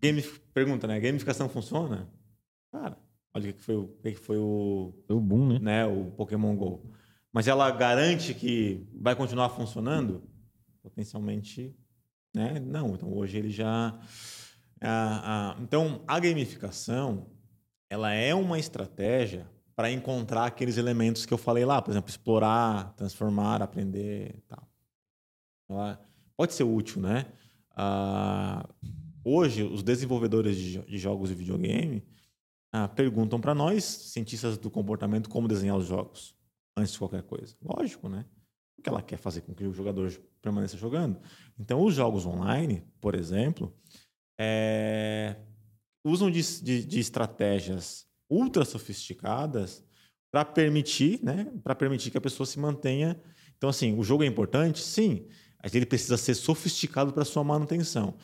game, pergunta, né? Gamificação funciona? Cara, olha o que foi o, que foi o, Foi o boom, né? né, o Pokémon Go. Mas ela garante que vai continuar funcionando? Potencialmente, né? Não. Então hoje ele já. ah, ah, então a gamificação ela é uma estratégia para encontrar aqueles elementos que eu falei lá, por exemplo, explorar, transformar, aprender, tal. Ela pode ser útil, né? Ah, hoje os desenvolvedores de, de jogos de videogame ah, perguntam para nós, cientistas do comportamento, como desenhar os jogos antes de qualquer coisa. Lógico, né? Porque ela quer fazer com que o jogador permaneça jogando. Então, os jogos online, por exemplo, é, usam de, de- de estratégias ultra sofisticadas para permitir, né? Para permitir que a pessoa se mantenha. Então, assim, o jogo é importante, sim, mas ele precisa ser sofisticado para sua manutenção.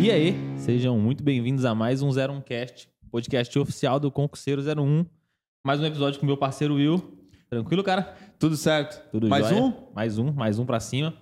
E aí, sejam muito bem-vindos a mais um 01cast, podcast oficial do Concurseiro 01. Mais um episódio com meu parceiro Will. Tranquilo, cara? Tudo certo? Tudo Mais jóia? um? Mais um, mais um pra cima.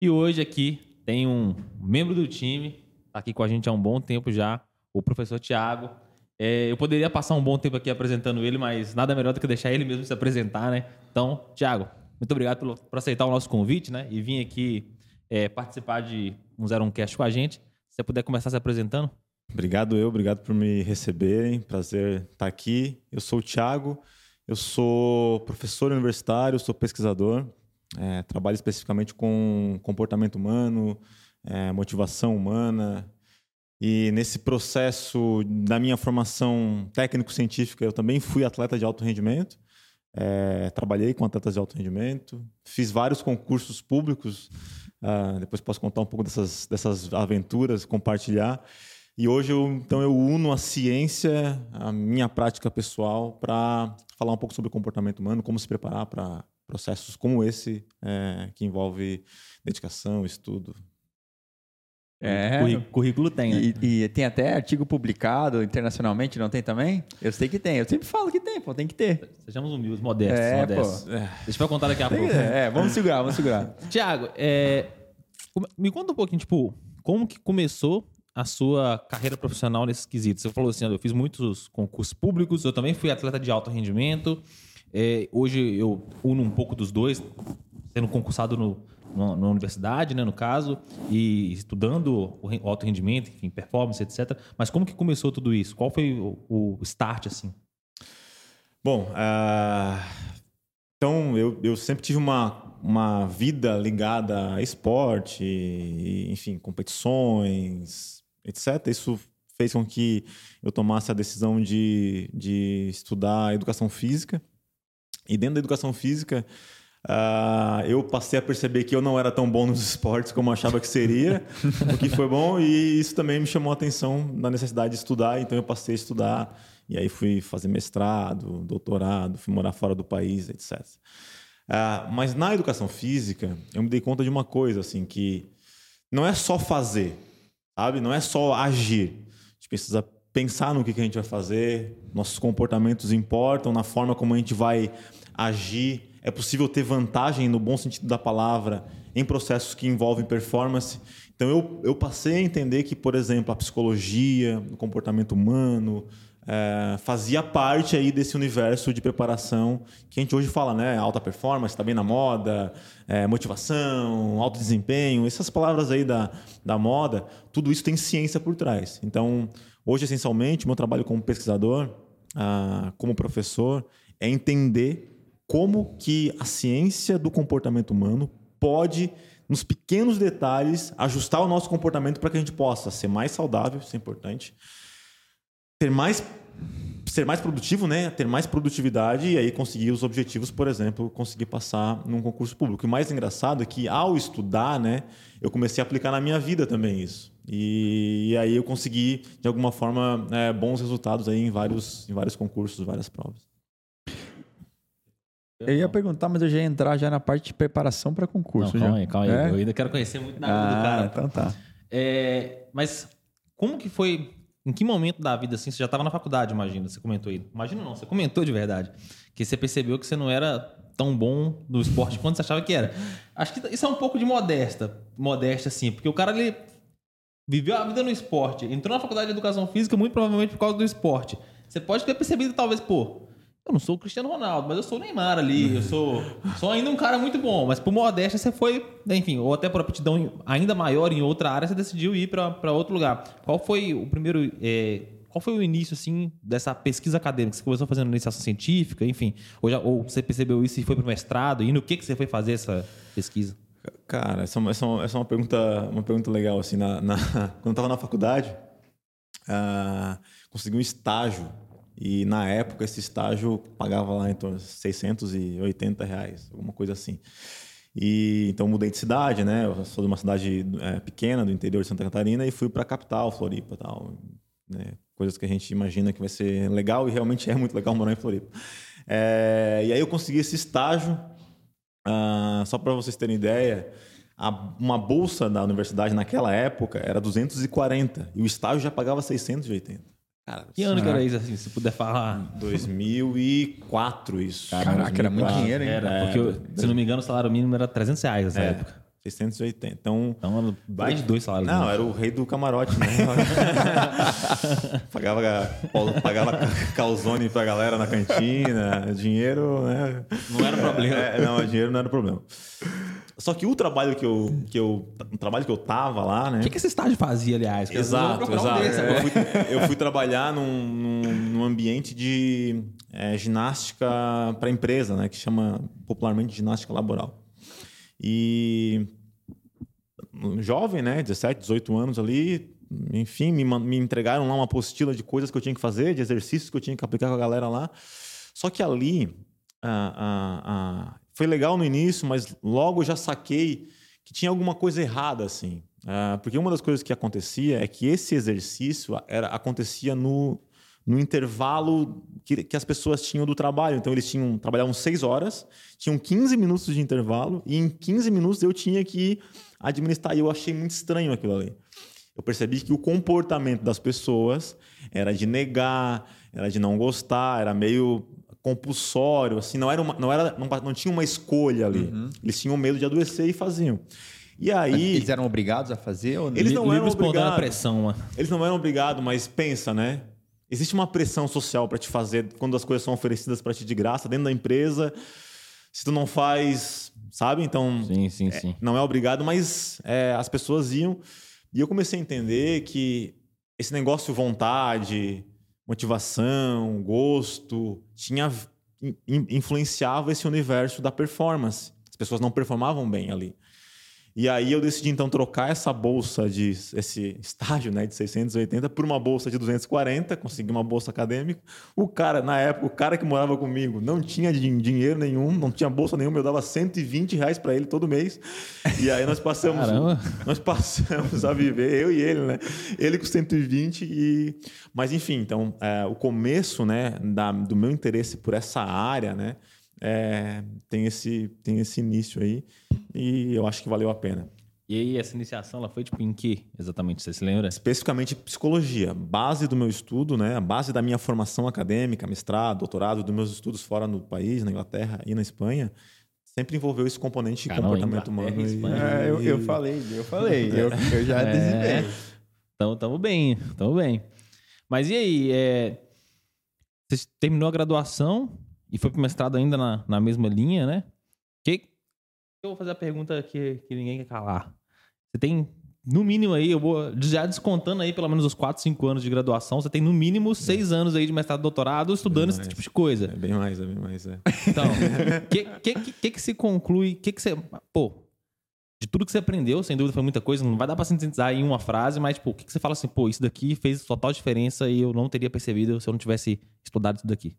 E hoje aqui tem um membro do time, tá aqui com a gente há um bom tempo já, o professor Tiago. É, eu poderia passar um bom tempo aqui apresentando ele, mas nada melhor do que deixar ele mesmo se apresentar, né? Então, Tiago, muito obrigado pelo- por aceitar o nosso convite, né? E vir aqui é, participar de um 01cast com a gente. Você puder começar se apresentando. Obrigado eu, obrigado por me receberem. Prazer estar aqui. Eu sou o Thiago, eu sou professor universitário, sou pesquisador. É, trabalho especificamente com comportamento humano, é, motivação humana. E nesse processo da minha formação técnico-científica, eu também fui atleta de alto rendimento. É, trabalhei com atletas de alto rendimento, fiz vários concursos públicos. Ah, depois posso contar um pouco dessas, dessas aventuras, compartilhar. E hoje eu, então eu uno a ciência, a minha prática pessoal para falar um pouco sobre o comportamento humano, como se preparar para processos como esse é, que envolve dedicação, estudo. É. Currículo tem, né? E, e tem até artigo publicado internacionalmente, não tem também? Eu sei que tem. Eu sempre falo que tem, pô, tem que ter. Sejamos humildes, modestos, É, modestos. pô. Deixa eu contar daqui a pouco. É, vamos segurar, vamos segurar. Tiago, é, me conta um pouquinho, tipo, como que começou a sua carreira profissional nesse quesito? Você falou assim, eu fiz muitos concursos públicos, eu também fui atleta de alto rendimento. é, hoje eu uno um pouco dos dois, sendo concursado no, na universidade, né, no caso, e estudando o, alto rendimento, enfim, performance, etc. Mas como que começou tudo isso? Qual foi o, o start, assim? Bom, ah, então eu, eu sempre tive uma, uma vida ligada a esporte, e, enfim, competições, etc. Isso fez com que eu tomasse a decisão de, de estudar educação física. E dentro da educação física, ah, eu passei a perceber que eu não era tão bom nos esportes como achava que seria, o que foi bom, e isso também me chamou a atenção na necessidade de estudar, então eu passei a estudar, e aí fui fazer mestrado, doutorado, fui morar fora do país, etc. Ah, mas na educação física, eu me dei conta de uma coisa, assim, que não é só fazer, sabe? Não é só agir. A gente precisa pensar no que que a gente vai fazer, nossos comportamentos importam, na forma como a gente vai agir. É possível ter vantagem, no bom sentido da palavra, em processos que envolvem performance. Então, eu, eu passei a entender que, por exemplo, a psicologia, o comportamento humano, eh, fazia parte aí desse universo de preparação que a gente hoje fala, né? Alta performance, está bem na moda, eh, motivação, alto desempenho, essas palavras aí da, da moda, tudo isso tem ciência por trás. Então, hoje, essencialmente, meu trabalho como pesquisador, ah, como professor, é entender como que a ciência do comportamento humano pode, nos pequenos detalhes, ajustar o nosso comportamento para que a gente possa ser mais saudável, isso é importante, ter mais ser mais produtivo, né? Ter mais produtividade e aí conseguir os objetivos, por exemplo, conseguir passar num concurso público. O mais engraçado é que ao estudar, né, eu comecei a aplicar na minha vida também isso. E, e aí eu consegui de alguma forma é, bons resultados aí em vários em vários concursos, várias provas. Eu ia perguntar, mas eu já ia entrar já na parte de preparação para Não, concurso. calma já. aí, calma aí. É? Eu ainda quero conhecer muito da vida do Ah, cara. então tá. É, mas como que foi? Em que momento da vida assim? Você já estava na faculdade, imagina? Você comentou aí. Imagina não, você comentou de verdade. Que você percebeu que você não era tão bom no esporte quanto você achava que era. Acho que isso é um pouco de modesta, modesta assim, porque o cara ele viveu a vida no esporte, entrou na faculdade de educação física muito provavelmente por causa do esporte. Você pode ter percebido talvez, pô, eu não sou o Cristiano Ronaldo, mas eu sou o Neymar ali, eu sou, sou ainda um cara muito bom, mas por modéstia você foi, enfim, ou até por aptidão ainda maior em outra área, você decidiu ir para outro lugar. Qual foi o primeiro é, qual foi o início, assim, dessa pesquisa acadêmica? Você começou fazendo iniciação científica, enfim, ou, já, ou você percebeu isso e foi para o mestrado? E no que, que você foi fazer essa pesquisa? Cara, essa, é essa, essa é uma pergunta, uma pergunta legal, assim, na, na quando eu estava na faculdade, uh, consegui um estágio e na época esse estágio pagava lá em torno de 680 reais, alguma coisa assim. E então mudei de cidade, né? Eu sou de uma cidade é, pequena do interior de Santa Catarina e fui para a capital, Floripa, tal. Né? Coisas que a gente imagina que vai ser legal e realmente é muito legal morar em Floripa. É, e aí eu consegui esse estágio. Uh, só para vocês terem ideia, a, uma bolsa da universidade naquela época era 240 e o estágio já pagava 680. Cara, que ano que era isso, assim, se puder falar? 2004, isso. Caraca, era muito dinheiro, hein? Era, porque, se não me engano, o salário mínimo era 300 reais nessa é, época. 680. Então, então mais de dois salários. Não, era o rei do camarote, né? pagava, pagava calzone pra galera na cantina, dinheiro, né? Não era problema. É, não, dinheiro não era problema. Só que o trabalho que eu, que eu, o trabalho que eu tava lá, né? O que, que esse estágio fazia, aliás? Exato, exato. Um eu, fui, eu, fui, trabalhar num, num, num ambiente de é, ginástica para empresa, né? Que chama popularmente ginástica laboral. E jovem, né? 17, 18 anos ali, enfim, me, me entregaram lá uma apostila de coisas que eu tinha que fazer, de exercícios que eu tinha que aplicar com a galera lá. Só que ali, ah, ah, ah, foi legal no início, mas logo já saquei que tinha alguma coisa errada, assim. Uh, porque uma das coisas que acontecia é que esse exercício era, acontecia no, no intervalo que, que as pessoas tinham do trabalho. Então, eles tinham trabalhavam seis horas, tinham 15 minutos de intervalo, e em 15 minutos eu tinha que administrar. E eu achei muito estranho aquilo ali. Eu percebi que o comportamento das pessoas era de negar, era de não gostar, era meio compulsório, assim, não era uma, não era não, não tinha uma escolha ali. Uhum. Eles tinham medo de adoecer e faziam. E aí eles eram obrigados a fazer ou não? Eles não eram obrigados. pressão, né? Eles não eram obrigados, mas pensa, né? Existe uma pressão social para te fazer quando as coisas são oferecidas para ti de graça dentro da empresa. Se tu não faz, sabe? Então, sim, sim, é, sim. não é obrigado, mas é, as pessoas iam. E eu comecei a entender que esse negócio vontade, motivação, gosto, tinha influenciava esse universo da performance. As pessoas não performavam bem ali. E aí eu decidi então trocar essa bolsa de esse estágio, né, de 680 por uma bolsa de 240, consegui uma bolsa acadêmica. O cara na época, o cara que morava comigo, não tinha dinheiro nenhum, não tinha bolsa nenhuma, eu dava 120 reais para ele todo mês. E aí nós passamos, Caramba. nós passamos a viver eu e ele, né? Ele com 120 e, mas enfim, então é, o começo, né, da, do meu interesse por essa área, né? É, tem, esse, tem esse início aí e eu acho que valeu a pena. E aí, essa iniciação, ela foi tipo em que exatamente? Você se lembra? Especificamente psicologia. Base do meu estudo, né? A base da minha formação acadêmica, mestrado, doutorado, dos meus estudos fora no país, na Inglaterra e na Espanha, sempre envolveu esse componente de Caramba, comportamento humano. E... É, eu, eu, falei, eu falei. eu, eu já é. Então, tamo bem, tamo bem. Mas e aí, é... você terminou a graduação, e foi pro mestrado ainda na, na mesma linha, né? Que, eu vou fazer a pergunta que, que ninguém quer calar. Você tem, no mínimo aí, eu vou já descontando aí pelo menos os 4, 5 anos de graduação, você tem no mínimo 6 é. anos aí de mestrado doutorado estudando esse tipo de coisa. É bem mais, é bem mais, é. Então, o que, que, que, que se conclui? que, que você. Pô, de tudo que você aprendeu, sem dúvida foi muita coisa, não vai dar pra sintetizar em uma frase, mas, tipo, o que, que você fala assim, pô, isso daqui fez total diferença e eu não teria percebido se eu não tivesse estudado isso daqui?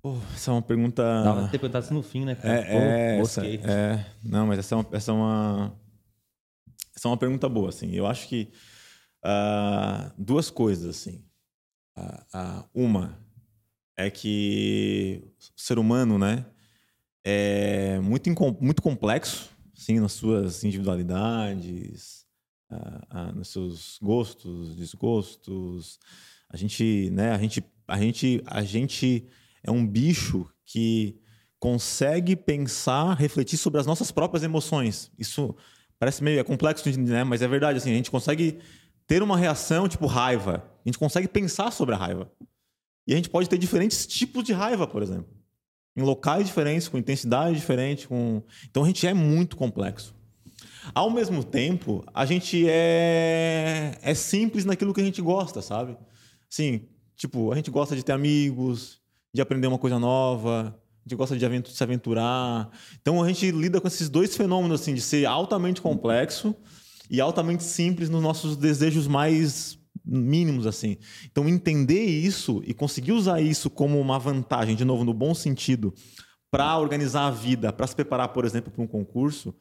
Pô, essa é uma pergunta. Dava pra ter perguntado isso no fim, né, cara? É, é, essa, é, não, mas essa é uma, essa é uma, essa é uma pergunta boa, assim. Eu acho que uh, duas coisas, assim. Uh, uh, uma é que o ser humano, né, é muito, muito complexo, sim, nas suas individualidades, nos seus gostos, desgostos. A gente, né, a gente, a gente, a gente é um bicho que consegue pensar, refletir sobre as nossas próprias emoções. Isso parece meio é complexo, né? Mas é verdade assim, a gente consegue ter uma reação tipo raiva. A gente consegue pensar sobre a raiva. E a gente pode ter diferentes tipos de raiva, por exemplo. Em locais diferentes, com intensidade diferente, com Então a gente é muito complexo. Ao mesmo tempo, a gente é é simples naquilo que a gente gosta, sabe? Assim, tipo, a gente gosta de ter amigos, de aprender uma coisa nova, gente gosta de, aventura, de se aventurar. Então a gente lida com esses dois fenômenos assim, de ser altamente complexo e altamente simples nos nossos desejos mais mínimos assim. Então entender isso e conseguir usar isso como uma vantagem, de novo no bom sentido, para organizar a vida, para se preparar, por exemplo, para um concurso,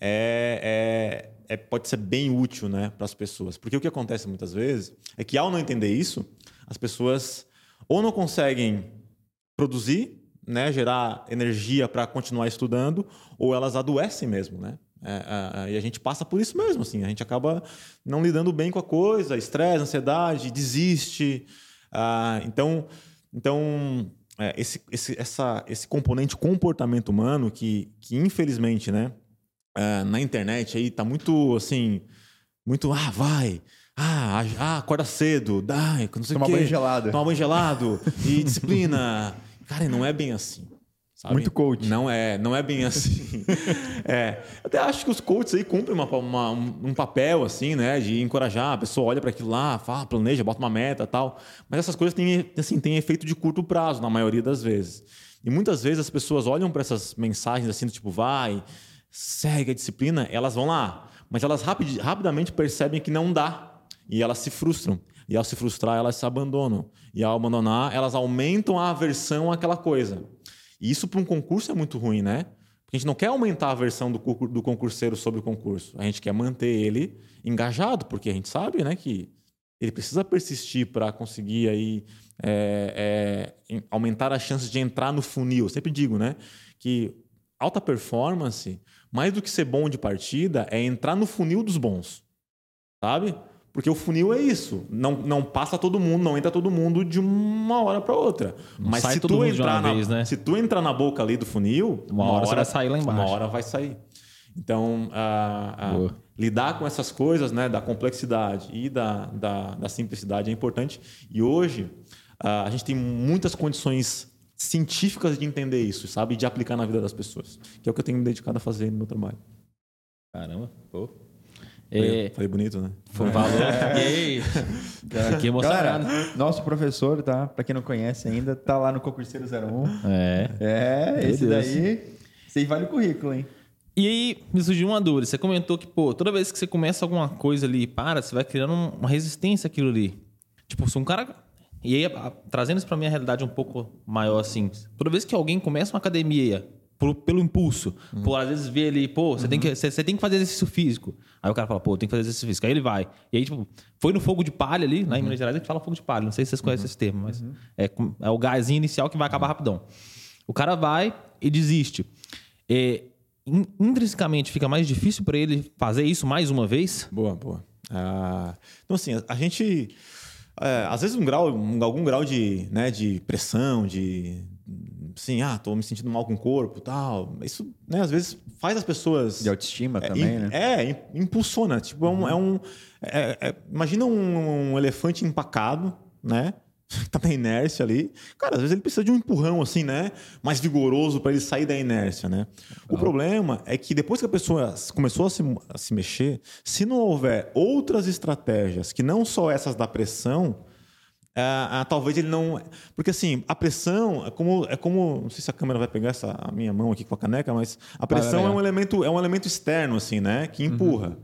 é, é, é, pode ser bem útil, né, para as pessoas. Porque o que acontece muitas vezes é que ao não entender isso, as pessoas ou não conseguem produzir, né, gerar energia para continuar estudando, ou elas adoecem mesmo, né? É, é, é, e a gente passa por isso mesmo, assim. A gente acaba não lidando bem com a coisa, estresse, ansiedade, desiste. Ah, então, então é, esse, esse, essa, esse componente comportamento humano que, que infelizmente, né, é, na internet aí tá muito assim, muito ah vai, ah, ah acorda cedo, dá, não sei Toma o quê. banho gelado. Toma banho gelado e disciplina. Cara, não é bem assim. Sabe? Muito coach. Não é, não é bem assim. é, até acho que os coaches aí cumprem uma, uma, um papel assim, né, de encorajar a pessoa olha para aquilo lá, fala, planeja, bota uma meta, tal. Mas essas coisas têm assim, têm efeito de curto prazo na maioria das vezes. E muitas vezes as pessoas olham para essas mensagens assim, do tipo, vai, segue a disciplina, elas vão lá, mas elas rapid, rapidamente percebem que não dá e elas se frustram. E ao se frustrar, elas se abandonam. E ao abandonar, elas aumentam a aversão àquela coisa. E isso para um concurso é muito ruim, né? Porque a gente não quer aumentar a versão do, do concurseiro sobre o concurso. A gente quer manter ele engajado, porque a gente sabe né, que ele precisa persistir para conseguir aí, é, é, aumentar as chances de entrar no funil. Eu sempre digo né, que alta performance, mais do que ser bom de partida, é entrar no funil dos bons. Sabe? Porque o funil é isso. Não, não passa todo mundo, não entra todo mundo de uma hora para outra. Não Mas se tu entrar uma na, vez, né? se tu entrar na boca ali do funil, Uma hora você vai sair lá embaixo. Uma hora vai sair. Então, a- a- Boa. lidar com essas coisas, né, da complexidade e da, da, da simplicidade é importante. E hoje a, a gente tem muitas condições científicas de entender isso, sabe, e de aplicar na vida das pessoas, que é o que eu tenho me dedicado a fazer no meu trabalho. Caramba, pô. Falei, É, bonito, né? foi um valor. E aí? Aqui emocionado. Galera, nosso professor, tá? Pra quem não conhece ainda, tá lá no Concurseiro 01. É. É, Meu esse Deus. daí. Aí vale o currículo, hein? E aí, me surgiu uma dúvida. Você comentou que, pô, toda vez que você começa alguma coisa ali e para, você vai criando um- uma resistência àquilo ali. Tipo, se um cara. E aí, trazendo isso pra minha realidade um pouco maior, assim. Toda vez que alguém começa uma academia por- pelo impulso, pô, às vezes vê ali, pô, você, tem que, você, você tem que fazer exercício físico. Aí o cara fala, pô, tem que fazer exercício físico. Aí ele vai. E aí, tipo, foi no fogo de palha ali, lá em Minas Gerais a gente fala fogo de palha. Não sei se vocês conhecem esse termo, mas é, é o gásinho inicial que vai acabar rapidão. O cara vai e desiste. É, in- intrinsecamente fica mais difícil para ele fazer isso mais uma vez? Boa, boa. Ah, então, assim, a, a gente. é, às vezes, um grau, um- algum grau de, né, de pressão, de. Assim, ah, tô me sentindo mal com o corpo tal. Isso, né, às vezes, faz as pessoas. De autoestima É, também, im- né? É, im- impulsiona. Tipo, é um. é um- é- é- imagina um, um elefante empacado, né? Tá na inércia ali. Cara, às vezes ele precisa de um empurrão, assim, né? Mais vigoroso para ele sair da inércia, né? O problema é que depois que a pessoa começou a se, a se mexer, se não houver outras estratégias que não só essas da pressão, ah, ah, talvez ele não. Porque assim, a pressão é como, é como. Não sei se a câmera vai pegar essa a minha mão aqui com a caneca, mas a pressão vai, é vai. um elemento, é um elemento externo, assim, né? Que empurra.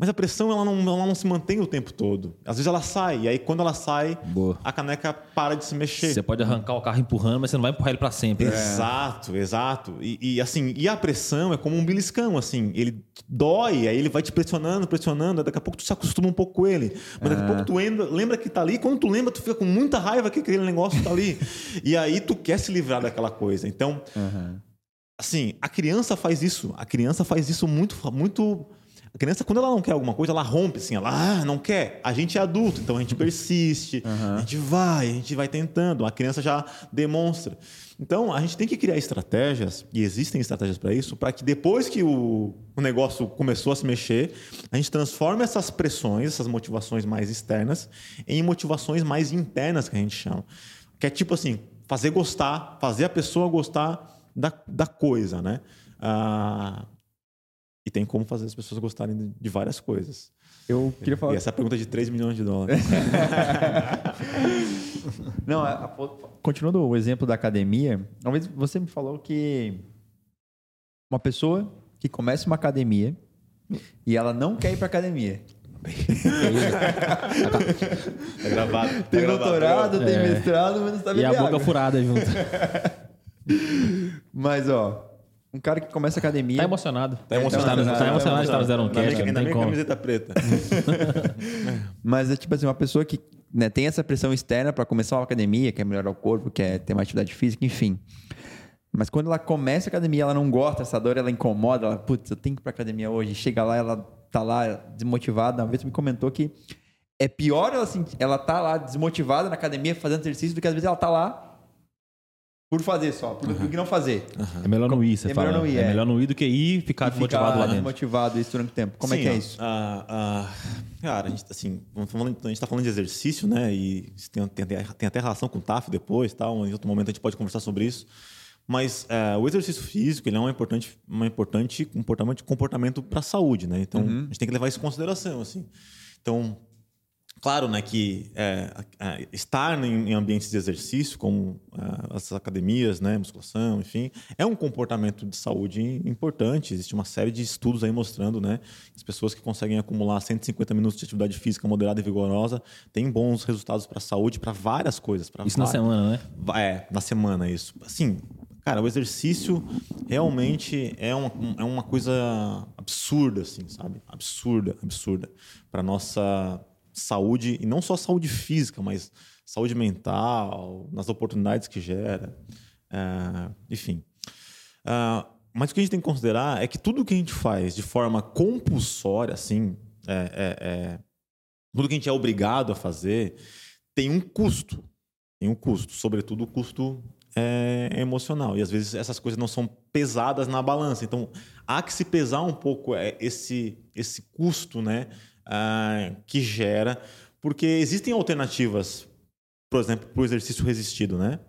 Mas a pressão ela não, ela não se mantém o tempo todo. Às vezes ela sai, e aí quando ela sai, Boa. a caneca para de se mexer. Você pode arrancar o carro empurrando, mas você não vai empurrar ele para sempre. né? Exato, exato. E, e, assim, e a pressão é como um beliscão, assim, ele dói, aí ele vai te pressionando, pressionando, daqui a pouco tu se acostuma um pouco com ele. Mas daqui a pouco tu lembra, lembra que tá ali, e quando tu lembra, tu fica com muita raiva que aquele negócio tá ali. e aí tu quer se livrar daquela coisa. Então, assim, a criança faz isso, a criança faz isso muito, muito A criança, quando ela não quer alguma coisa, ela rompe assim, ela ah, não quer. A gente é adulto, então a gente persiste, a gente vai, a gente vai tentando. A criança já demonstra. Então, a gente tem que criar estratégias, e existem estratégias para isso, para que depois que o, o negócio começou a se mexer, a gente transforme essas pressões, essas motivações mais externas, em motivações mais internas, que a gente chama. Que é tipo assim, fazer gostar, fazer a pessoa gostar da, da coisa, né? Ah, e tem como fazer as pessoas gostarem de, várias coisas. Eu queria falar. E essa é pergunta de 3 milhões de dólares. Não, a- a- continuando o exemplo da academia, uma vez você me falou que uma pessoa que começa uma academia e ela não quer ir para academia. É gravado. tá Tem gravado, doutorado, tá tem É. mestrado, mas não sabe E a beber boca água. furada junto. Mas, ó, um cara que começa academia... Tá emocionado. Tá emocionado. Tá emocionado de estar no Zero Ainda bem Cast, Ainda bem como. camiseta preta. Mas é tipo assim, uma pessoa que né, tem essa pressão externa para começar uma academia, quer melhorar o corpo, quer ter uma atividade física, enfim. Mas quando ela começa a academia, ela não gosta, essa dor ela incomoda, ela, putz, eu tenho que ir pra academia hoje. Chega lá, ela tá lá desmotivada. Uma vez me comentou que é pior ela, assim, ela tá lá desmotivada na academia fazendo exercício do que às vezes ela tá lá por fazer só, por, que não fazer. É melhor não ir, você É fala. melhor não ir, é. é. melhor não ir do que ir e ficar E desmotivado ficar lá dentro. desmotivado isso durante o tempo. Como é Sim, que é isso? ah, ah, cara, a gente, assim, falando- a gente está falando de exercício, né? E tem, tem, tem até relação com o TAF depois, tal. Em outro momento a gente pode conversar sobre isso. Mas eh, o exercício físico ele é um importante, uma importante comportamento, comportamento para a saúde, né? Então a gente tem que levar isso em consideração, assim. Então, claro, né, que é, a- estar em, em ambientes de exercício, como ah, as academias, né, musculação, enfim, é um comportamento de saúde importante. Existe uma série de estudos aí mostrando, né, que as pessoas que conseguem acumular 150 minutos de atividade física moderada e vigorosa têm bons resultados para a saúde, para várias coisas. pra Isso na várias- semana, né? É, na semana, isso. Assim, cara, o exercício realmente é uma, é uma coisa absurda, assim, sabe? Absurda, absurda. Para nossa saúde, e não só saúde física, mas saúde mental, nas oportunidades que gera. É, enfim. Ah, mas o que a gente tem que considerar é que tudo que a gente faz de forma compulsória, assim, é- é- é, tudo que a gente é obrigado a fazer, tem um custo tem um custo, sobretudo o custo é, emocional. E às vezes essas coisas não são pesadas na balança. Então há que se pesar um pouco é, esse, esse custo né, ah, que gera, porque existem alternativas, por exemplo, para o exercício resistido. Né?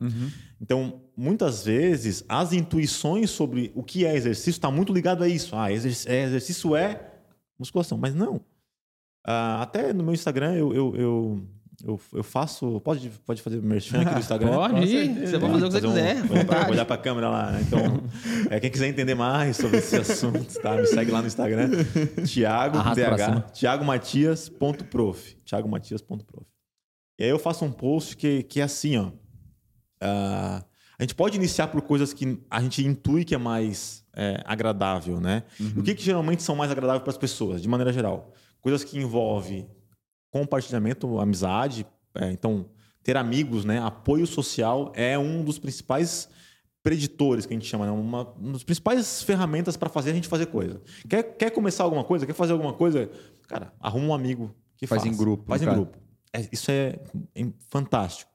Então, muitas vezes, as intuições sobre o que é exercício está muito ligado a isso. Ah, é, exercício é musculação. Mas não. Ah, até no meu Instagram eu, eu, eu, eu, eu faço. Pode, pode fazer merchan aqui do Instagram? Pode você pode fazer o que você um- quiser, olhar pra- vontade. olhar para a câmera lá. né? Então, é, quem quiser entender mais sobre esse assunto, tá? me segue lá no Instagram. Cima. DH, thiagomatias.prof. thiagomatias.prof. E aí eu faço um post que, que é assim, ó. Ah, a gente pode iniciar por coisas que a gente intui que é mais é, agradável, né? O que, que geralmente são mais agradáveis para as pessoas, de maneira geral? Coisas que envolvem compartilhamento, amizade, é, então ter amigos, né? Apoio social é um dos principais preditores que a gente chama, né? uma, uma das principais ferramentas para fazer a gente fazer coisa. Quer, quer começar alguma coisa? Quer fazer alguma coisa? Cara, arruma um amigo que Faz faz. em grupo, Faz em caso. grupo. É, isso é, é fantástico.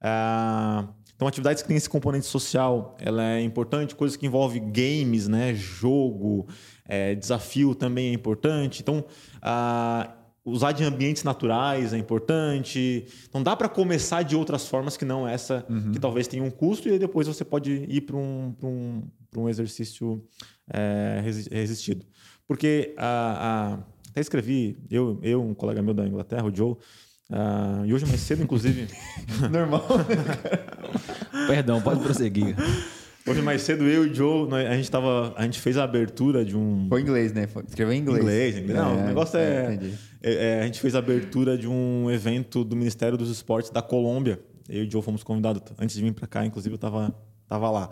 Ah, então, atividades que têm esse componente social, ela é importante. Coisas que envolvem games, né? Jogo, é, desafio também é importante. Então, ah, usar de ambientes naturais é importante. Então, dá para começar de outras formas que não essa, que talvez tenha um custo, e depois você pode ir para um, pra um, pra um exercício é, resi- resistido. Porque a, a- até escrevi, eu, eu, um colega meu da Inglaterra, o Joe, ah, e hoje mais cedo, inclusive, Normal. Perdão, pode prosseguir. Hoje mais cedo eu e o Joe, nós- a gente tava, a gente fez a abertura de um Foi em inglês, né? Escreveu em inglês. inglês, inglês. Não, o negócio é, entendi. é- é, A gente fez a abertura de um evento do Ministério dos Esportes da Colômbia. Eu e o Joe fomos convidados. Antes de vir para cá, inclusive, eu estava tava lá.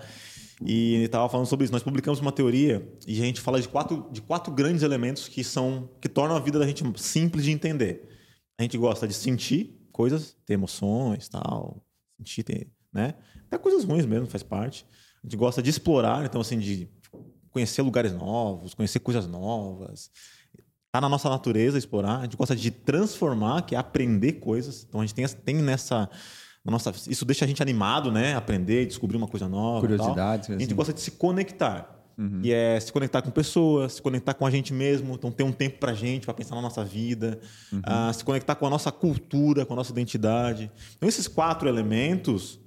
E ele estava falando sobre isso. Nós publicamos uma teoria e a gente fala de quatro, de quatro grandes elementos que são que tornam a vida da gente simples de entender. A gente gosta de sentir coisas, ter emoções, tal, sentir, ter, né? Até coisas ruins mesmo, faz parte. A gente gosta de explorar, então assim, de conhecer lugares novos, conhecer coisas novas. tá na nossa natureza explorar, a gente gosta de transformar, que é aprender coisas. Então a gente tem, tem nessa. Nossa, isso deixa a gente animado, né? Aprender, descobrir uma coisa nova. Curiosidades. A gente assim. gosta de se conectar. Uhum. E é se conectar com pessoas, se conectar com a gente mesmo. Então, ter um tempo pra gente, para pensar na nossa vida. Uhum. Uh, se conectar com a nossa cultura, com a nossa identidade. Então, esses quatro elementos,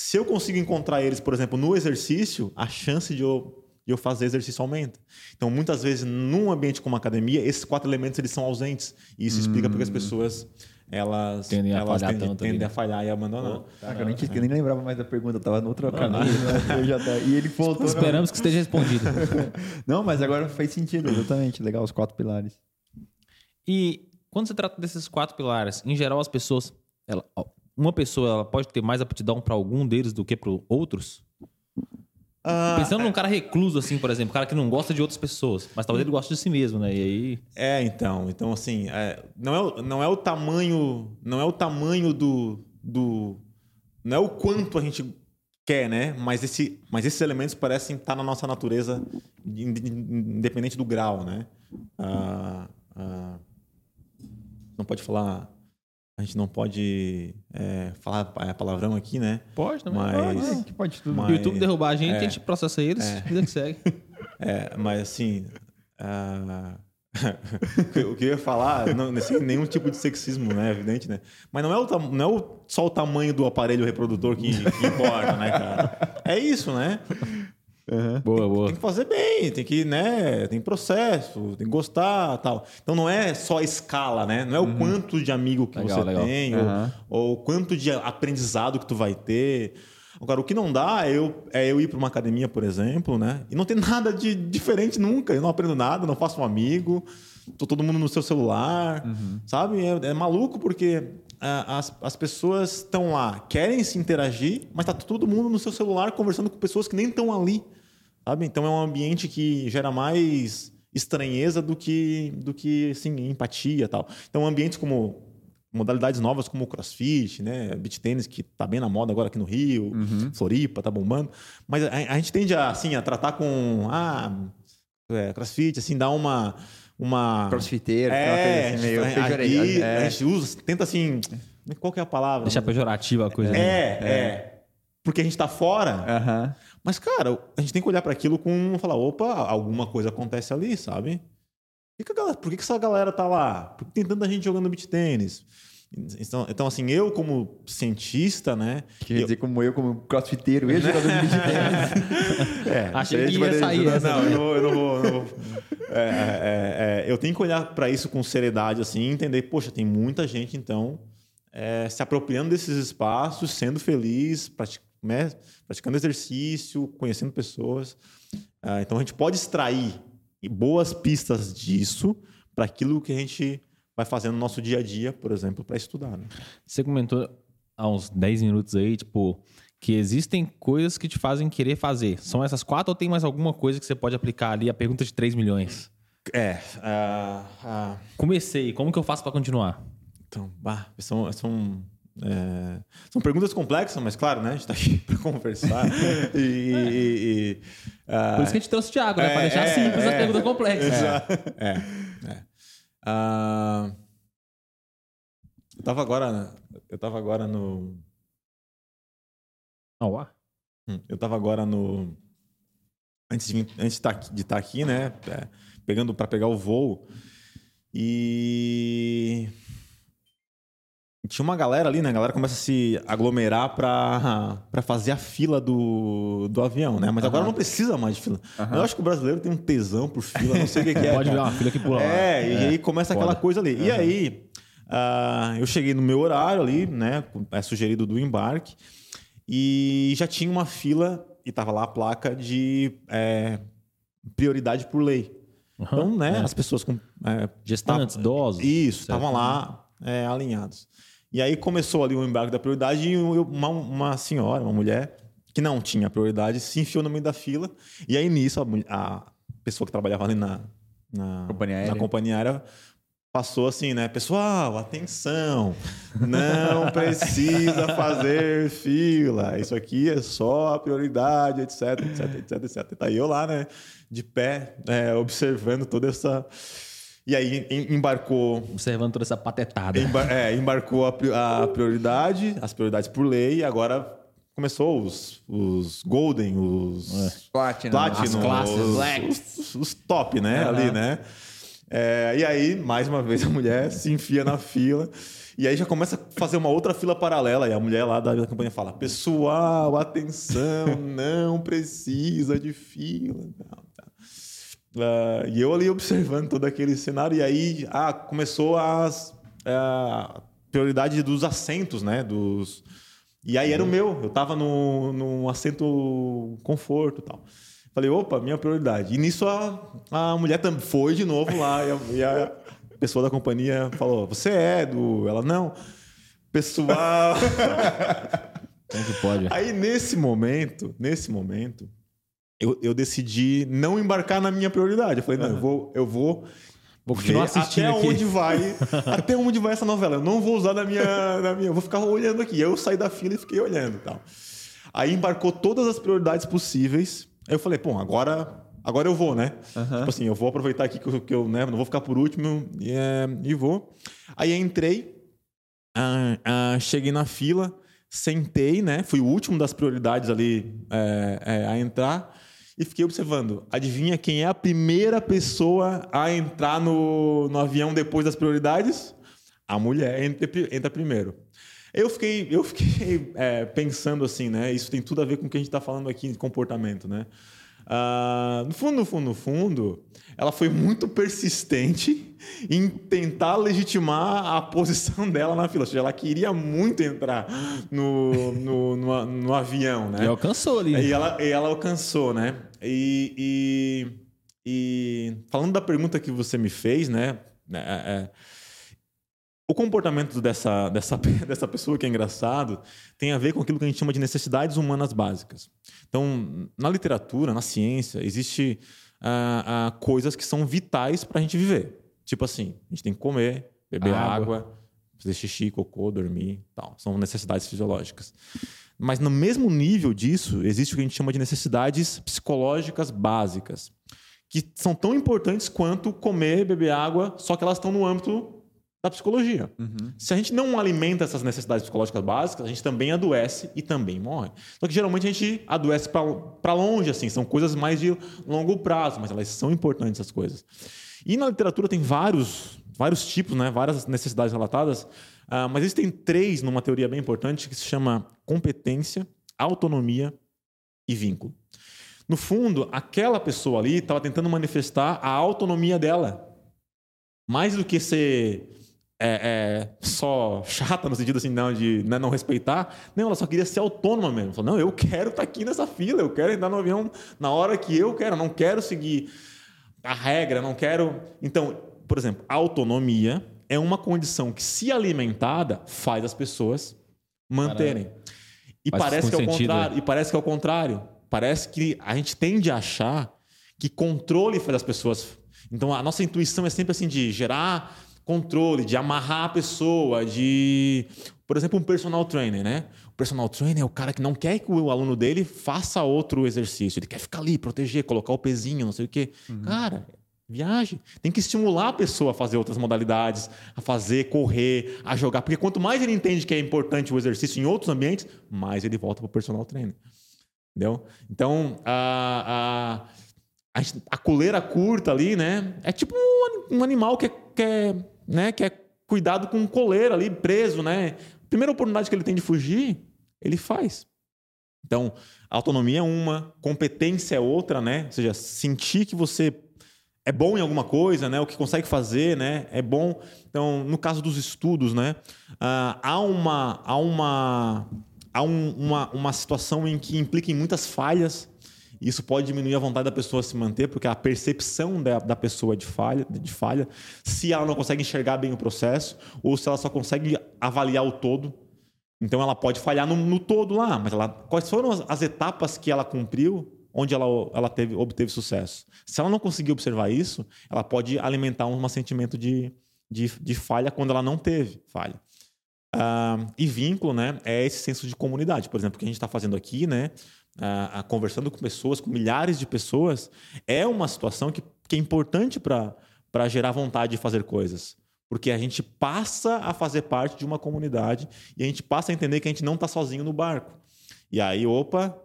se eu consigo encontrar eles, por exemplo, no exercício, a chance de eu, de eu fazer exercício aumenta. Então, muitas vezes, num ambiente como uma academia, esses quatro elementos eles são ausentes. E isso explica porque as hum. pessoas elas tendem a elas falhar, tendem, tanto tendem a falhar e abandonar. Ah, eu, nem, eu nem lembrava mais da pergunta, eu tava no outro caminho. Né? Tá, e ele voltou. Esperamos que esteja respondido. Não, mas agora faz sentido, exatamente. Legal, os quatro pilares. E quando se trata desses quatro pilares, em geral as pessoas, ela, uma pessoa ela pode ter mais aptidão para algum deles do que para outros? Ah, Pensando num cara recluso, assim, por exemplo, um cara que não gosta de outras pessoas, mas talvez ele goste de si mesmo, né? E aí. É, então. Então, assim, é, não, é, o, não é o tamanho. Não é o tamanho do, do. Não é o quanto a gente quer, né? Mas, esse, mas esses elementos parecem estar na nossa natureza, independente do grau, né? Ah, ah, não pode falar a gente não pode é, falar é, palavrão aqui, né? Pode também. Mas, pode, pode tudo. Mas, o YouTube derrubar a gente, é, a gente processa eles, é, vida que segue. É, mas assim. Uh, o que eu ia falar, não, sem nenhum tipo de sexismo, né? Evidente, né? Mas não é, o, não é o, só o tamanho do aparelho reprodutor que, que importa, né, cara? É isso, né? Uhum. Boa, tem, boa. Tem que fazer bem, tem que, né? Tem processo, tem que gostar tal. Então não é só a escala, né? Não é uhum. o quanto de amigo que legal, você legal. tem, uhum. ou, o quanto de aprendizado que tu vai ter. Agora, o que não dá é eu, é eu ir para uma academia, por exemplo, né? E não ter nada de diferente nunca. Eu não aprendo nada, não faço um amigo, tô todo mundo no seu celular, uhum. sabe? É, é, maluco porque as, as pessoas estão lá, querem se interagir, mas tá todo mundo no seu celular conversando com pessoas que nem estão ali. Sabe? Então é um ambiente que gera mais estranheza do que, do que assim, empatia e tal. Então ambientes como modalidades novas como o crossfit, né? beach tênis que tá bem na moda agora aqui no Rio, uhum. Floripa, tá bombando. Mas a, a, gente tende a, assim, a tratar com ah, é, crossfit, assim, dar uma uma crossfiteiro, é, assim, meio a, é. a gente usa, tenta assim, qual que é a palavra? Deixar pejorativa a coisa. É, né? é. é. Porque a gente tá fora. Uhum. Mas, cara, a gente tem que olhar para aquilo com falar, opa, alguma coisa acontece ali, sabe? Por que, galera, por que, essa galera tá lá? Por que tem tanta gente jogando beat tênis? Então, então, assim, eu como cientista, né? Quer eu... dizer, como eu, como crossfiteiro, eu jogador de beat tênis. é, Achei que ia sair. Não, não, eu não vou. Eu, não vou, não vou. É, é, é, eu tenho que olhar para isso com seriedade, assim, e entender, poxa, tem muita gente, então, é, se apropriando desses espaços, sendo feliz, praticando né, praticando exercício, conhecendo pessoas. Uh, então a gente pode extrair boas pistas disso para aquilo que a gente vai fazendo no nosso dia a dia, por exemplo, para estudar. Né? Você comentou há uns 10 minutos aí, tipo, que existem coisas que te fazem querer fazer. São essas quatro ou tem mais alguma coisa que você pode aplicar ali? A pergunta de 3 milhões. É. Uh, uh... Comecei, como que eu faço para continuar? Então, bah, são, são é, são perguntas complexas, mas claro, né? A gente está aqui para conversar. e, e, e uh, Por isso que a gente trouxe o Thiago, né? É, para deixar é, simples é, as perguntas complexas. É. Uh, eu estava agora, eu tava agora no. Oh, hum, eu estava agora no. Antes de, antes de estar tá aqui, né? É, pegando para pegar o voo. E tinha uma galera ali, né? A galera começa a se aglomerar pra, pra fazer a fila do, do avião, né? Mas agora não precisa mais de fila. Eu acho que o brasileiro tem um tesão por fila, não sei o que, que é. Pode ver uma fila que pula É, é, e aí começa aquela coisa ali. E aí, uh, eu cheguei no meu horário ali, né? É sugerido do embarque. E já tinha uma fila e tava lá a placa de é, prioridade por lei. Uhum, então, né, é. as pessoas com. É, Gestantes, idosos. Isso, estavam lá é, alinhados. E aí começou ali o embarque da prioridade e uma, uma senhora, uma mulher, que não tinha prioridade, se enfiou no meio da fila. E aí nisso, a, a pessoa que trabalhava ali na, na, companhia aérea. na companhia aérea passou assim, né? Pessoal, atenção, não precisa fazer fila. Isso aqui é só a prioridade, etc, etc, etc, etc. E tá eu lá, né? De pé, é, observando toda essa E aí em- embarcou Observando toda essa patetada. Embar- é, embarcou a, a prioridade, as prioridades por lei, e agora começou os, os Golden, os Platinum. Platinum, as classes, os, Black. os- os top, né? Ali, né? É, e aí, mais uma vez, a mulher se enfia na fila. E aí já começa a fazer uma outra fila paralela. E a mulher lá da, campanha fala: Pessoal, atenção, não precisa de fila. Tal, tal. Ah, e eu ali observando todo aquele cenário, e aí ah, começou as, a prioridade dos assentos, né? Dos... E aí era o meu, eu tava no, no assento conforto tal. Falei, opa, minha prioridade. E nisso a, a mulher também foi de novo lá, e a, e a pessoa da companhia falou: Você é do. Ela, não. Pessoal. Como que pode? Aí nesse momento, nesse momento, eu, eu decidi não embarcar na minha prioridade. Eu falei, não, eu vou, eu vou, Vou continuar assistindo até aqui. onde vai, até onde vai essa novela. Eu não vou usar na minha, na minha, eu vou ficar olhando aqui. Eu saí da fila e fiquei olhando, tal. Aí embarcou todas as prioridades possíveis. Aí eu falei, pô, agora, agora eu vou, né? Tipo assim, eu vou aproveitar aqui que eu, que eu né, não vou ficar por último e, é, e vou. Aí entrei, ah, ah, cheguei na fila, sentei, né? Fui o último das prioridades ali é, é, a entrar e fiquei observando. Adivinha quem é a primeira pessoa a entrar no, no avião depois das prioridades? A mulher entra, entra primeiro. Eu fiquei, eu fiquei é, pensando assim, né? Isso tem tudo a ver com o que a gente está falando aqui de comportamento, né? Ah, no fundo, no fundo, no fundo, ela foi muito persistente em tentar legitimar a posição dela na fila. Ou seja, ela queria muito entrar no, no, no, no avião, né? E alcançou ali. E ela, e ela alcançou, né? E, e, e falando da pergunta que você me fez, né? é, é, o comportamento dessa, dessa, dessa pessoa que é engraçado tem a ver com aquilo que a gente chama de necessidades humanas básicas. Então, na literatura, na ciência, existe ah, ah, coisas que são vitais para a gente viver. Tipo assim, a gente tem que comer, beber Água. água, fazer xixi, cocô, dormir, tal. São necessidades fisiológicas. Mas no mesmo nível disso, existe o que a gente chama de necessidades psicológicas básicas, que são tão importantes quanto comer, beber água, só que elas estão no âmbito da psicologia. Se a gente não alimenta essas necessidades psicológicas básicas, a gente também adoece e também morre. Só que geralmente a gente adoece para longe, assim, são coisas mais de longo prazo, mas elas são importantes essas coisas. E na literatura tem vários, vários tipos, né, várias necessidades relatadas, ah, mas existem três numa teoria bem importante que se chama competência, autonomia e vínculo. No fundo, aquela pessoa ali estava tentando manifestar a autonomia dela. Mais do que ser é, é, só chata no sentido assim, não, de né, não respeitar. Não, ela só queria ser autônoma mesmo. Falou, não, eu quero estar aqui nessa fila, eu quero entrar no avião na hora que eu quero, não quero seguir a regra, não quero. Então, por exemplo, a autonomia é uma condição que, se alimentada, faz as pessoas manterem. E Faz parece que é o contrário. E parece que é o contrário. Parece que a gente tende a achar que controle faz as pessoas. Então a nossa intuição é sempre assim de gerar controle, de amarrar a pessoa, de, por exemplo, um personal trainer, né? O personal trainer é o cara que não quer que o aluno dele faça outro exercício, ele quer ficar ali, proteger, colocar o pezinho, não sei o quê. Cara, viagem. Tem que estimular a pessoa a fazer outras modalidades, a fazer, correr, a jogar, porque quanto mais ele entende que é importante o exercício em outros ambientes, mais ele volta para o personal trainer. Entendeu? Então, a, a, a, coleira curta ali, né? É tipo um, um animal que é, que, é, né? que é cuidado com coleira ali, preso, né? Primeira oportunidade que ele tem de fugir, ele faz. Então, autonomia é uma, competência é outra, né? Ou seja, sentir que você é bom em alguma coisa, né? O que consegue fazer, né? É bom. Então, no caso dos estudos, né? ah, há uma há uma há um- uma, uma situação em que implica em muitas falhas. Isso pode diminuir a vontade da pessoa se manter, porque a percepção da, da pessoa de falha, de falha, se ela não consegue enxergar bem o processo, ou se ela só consegue avaliar o todo, então ela pode falhar no, no todo lá, mas ela, quais foram as, as etapas que ela cumpriu onde ela, ela teve, obteve sucesso? Se ela não conseguir observar isso, ela pode alimentar um, um sentimento de, de, de falha quando ela não teve falha. Ah, e vínculo, né, é esse senso de comunidade. Por exemplo, o que a gente está fazendo aqui, né, ah, ah, conversando com pessoas, com milhares de pessoas, é uma situação que, que é importante para gerar vontade de fazer coisas. Porque a gente passa a fazer parte de uma comunidade e a gente passa a entender que a gente não está sozinho no barco. E aí, opa,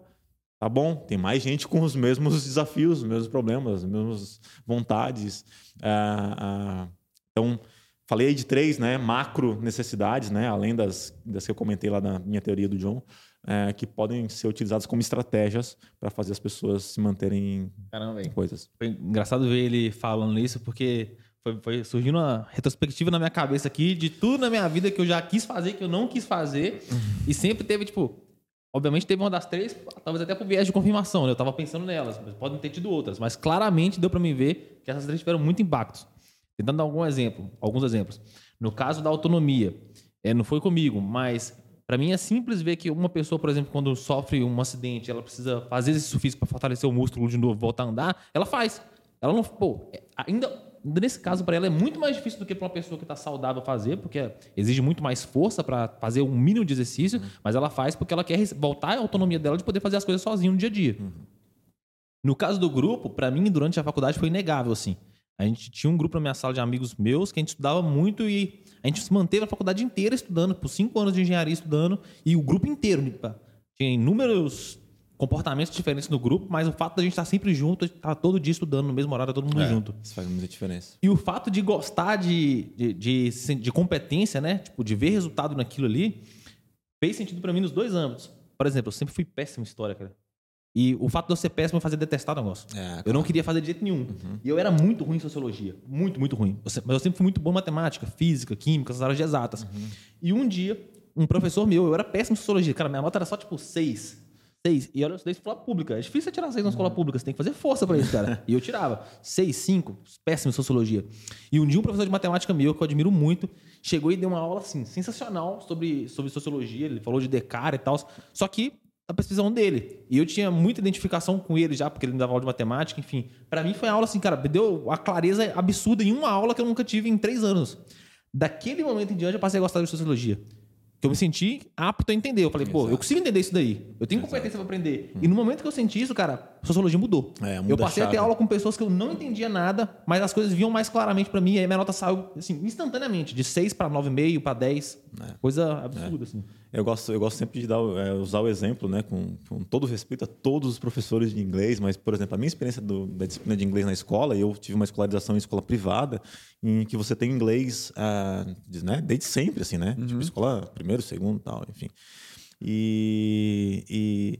tá bom, tem mais gente com os mesmos desafios, os mesmos problemas, as mesmas vontades. Ah, ah, então, falei de três né, macro necessidades, né, além das, das que eu comentei lá na minha teoria do John, é, que podem ser utilizadas como estratégias para fazer as pessoas se manterem Caramba, em coisas. Foi engraçado ver ele falando isso, porque foi, foi surgindo uma retrospectiva na minha cabeça aqui de tudo na minha vida que eu já quis fazer, que eu não quis fazer. E sempre teve, tipo. Obviamente teve uma das três, talvez até por viés de confirmação, né? Eu tava pensando nelas, mas podem ter tido outras. Mas claramente deu para mim ver que essas três tiveram muito impacto. Tentando dar algum exemplo, alguns exemplos. No caso da autonomia, é, não foi comigo, mas para mim é simples ver que uma pessoa, por exemplo, quando sofre um acidente, ela precisa fazer exercício físico para fortalecer o músculo de novo, voltar a andar, ela faz. Ela não, pô, é, ainda nesse caso para ela é muito mais difícil do que para uma pessoa que está saudável fazer, porque exige muito mais força para fazer um mínimo de exercício, mas ela faz porque ela quer voltar à autonomia dela de poder fazer as coisas sozinha no dia a dia. No caso do grupo, para mim durante a faculdade foi inegável assim. A gente tinha um grupo na minha sala de amigos meus que a gente estudava muito e a gente se manteve a faculdade inteira estudando, por cinco anos de engenharia estudando, e o grupo inteiro. Tinha inúmeros comportamentos diferentes no grupo, mas o fato da gente estar sempre junto, estar todo dia estudando no mesmo horário, todo mundo É, junto. Isso faz muita diferença. E o fato de gostar de, de, de, de competência, né? Tipo, de ver resultado naquilo ali, fez sentido pra mim nos dois âmbitos. Por exemplo, eu sempre fui péssimo em história, cara. E o fato de eu ser péssimo me fazia detestar o negócio. É, Eu não queria fazer de jeito nenhum. E eu era muito ruim em sociologia. Muito, muito ruim. Eu Mas eu sempre fui muito bom em matemática, física, química, essas áreas de exatas. E um dia, um professor meu, eu era péssimo em sociologia. Cara, minha nota era só tipo seis. Seis. E olha, eu estudei escola pública. É difícil você tirar seis na escola pública. Você tem que fazer força pra isso, cara. e eu tirava. Seis, cinco. Péssimo em sociologia. E um dia um professor de matemática meu, que eu admiro muito, chegou e deu uma aula, assim, sensacional sobre, sobre sociologia. Ele falou de Descartes e tal. Só que a pesquisão dele. E eu tinha muita identificação com ele já, porque ele me dava aula de matemática, enfim. Pra mim foi a aula assim, cara, deu a clareza absurda em uma aula que eu nunca tive em três anos. Daquele momento em diante eu passei a gostar de sociologia. Que eu me senti apto a entender. Eu falei, pô, eu consigo entender isso daí. Eu tenho competência pra aprender. E no momento que eu senti isso, cara, sociologia mudou. É, muda eu passei a a ter aula com pessoas que eu não entendia nada, mas as coisas vinham mais claramente pra mim. E aí minha nota saiu, assim, instantaneamente, de 6 pra 9,5 pra 10. É. Coisa absurda, assim. Eu gosto, eu gosto sempre de dar, é, usar o exemplo, né, com, com todo respeito a todos os professores de inglês, mas, por exemplo, a minha experiência do- da disciplina de inglês na escola, eu tive uma escolarização em escola privada, em que você tem inglês ah, né, desde sempre, assim, né? Tipo, escola primeiro, segundo tal, enfim. E, e,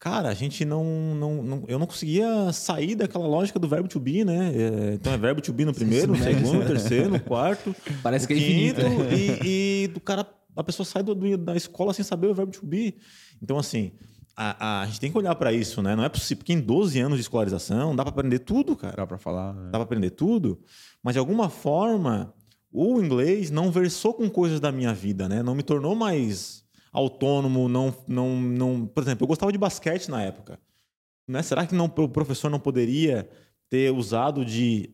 cara, a gente não, não, não- Eu não conseguia sair daquela lógica do verbo to be, né? É, então é verbo to be no primeiro, no segundo, no terceiro, no quarto. Parece que é infinito, quinto, e, e do cara, a pessoa sai do- da escola sem saber o verbo to be. Então, assim, a, a gente tem que olhar para isso, né? Não é possível, porque em 12 anos de escolarização dá para aprender tudo, cara. Dá pra falar. né? Dá para aprender tudo, mas de alguma forma o inglês não versou com coisas da minha vida, né? Não me tornou mais autônomo, não, não, não. Por exemplo, eu gostava de basquete na época. Né? Será que não, o professor não poderia ter usado de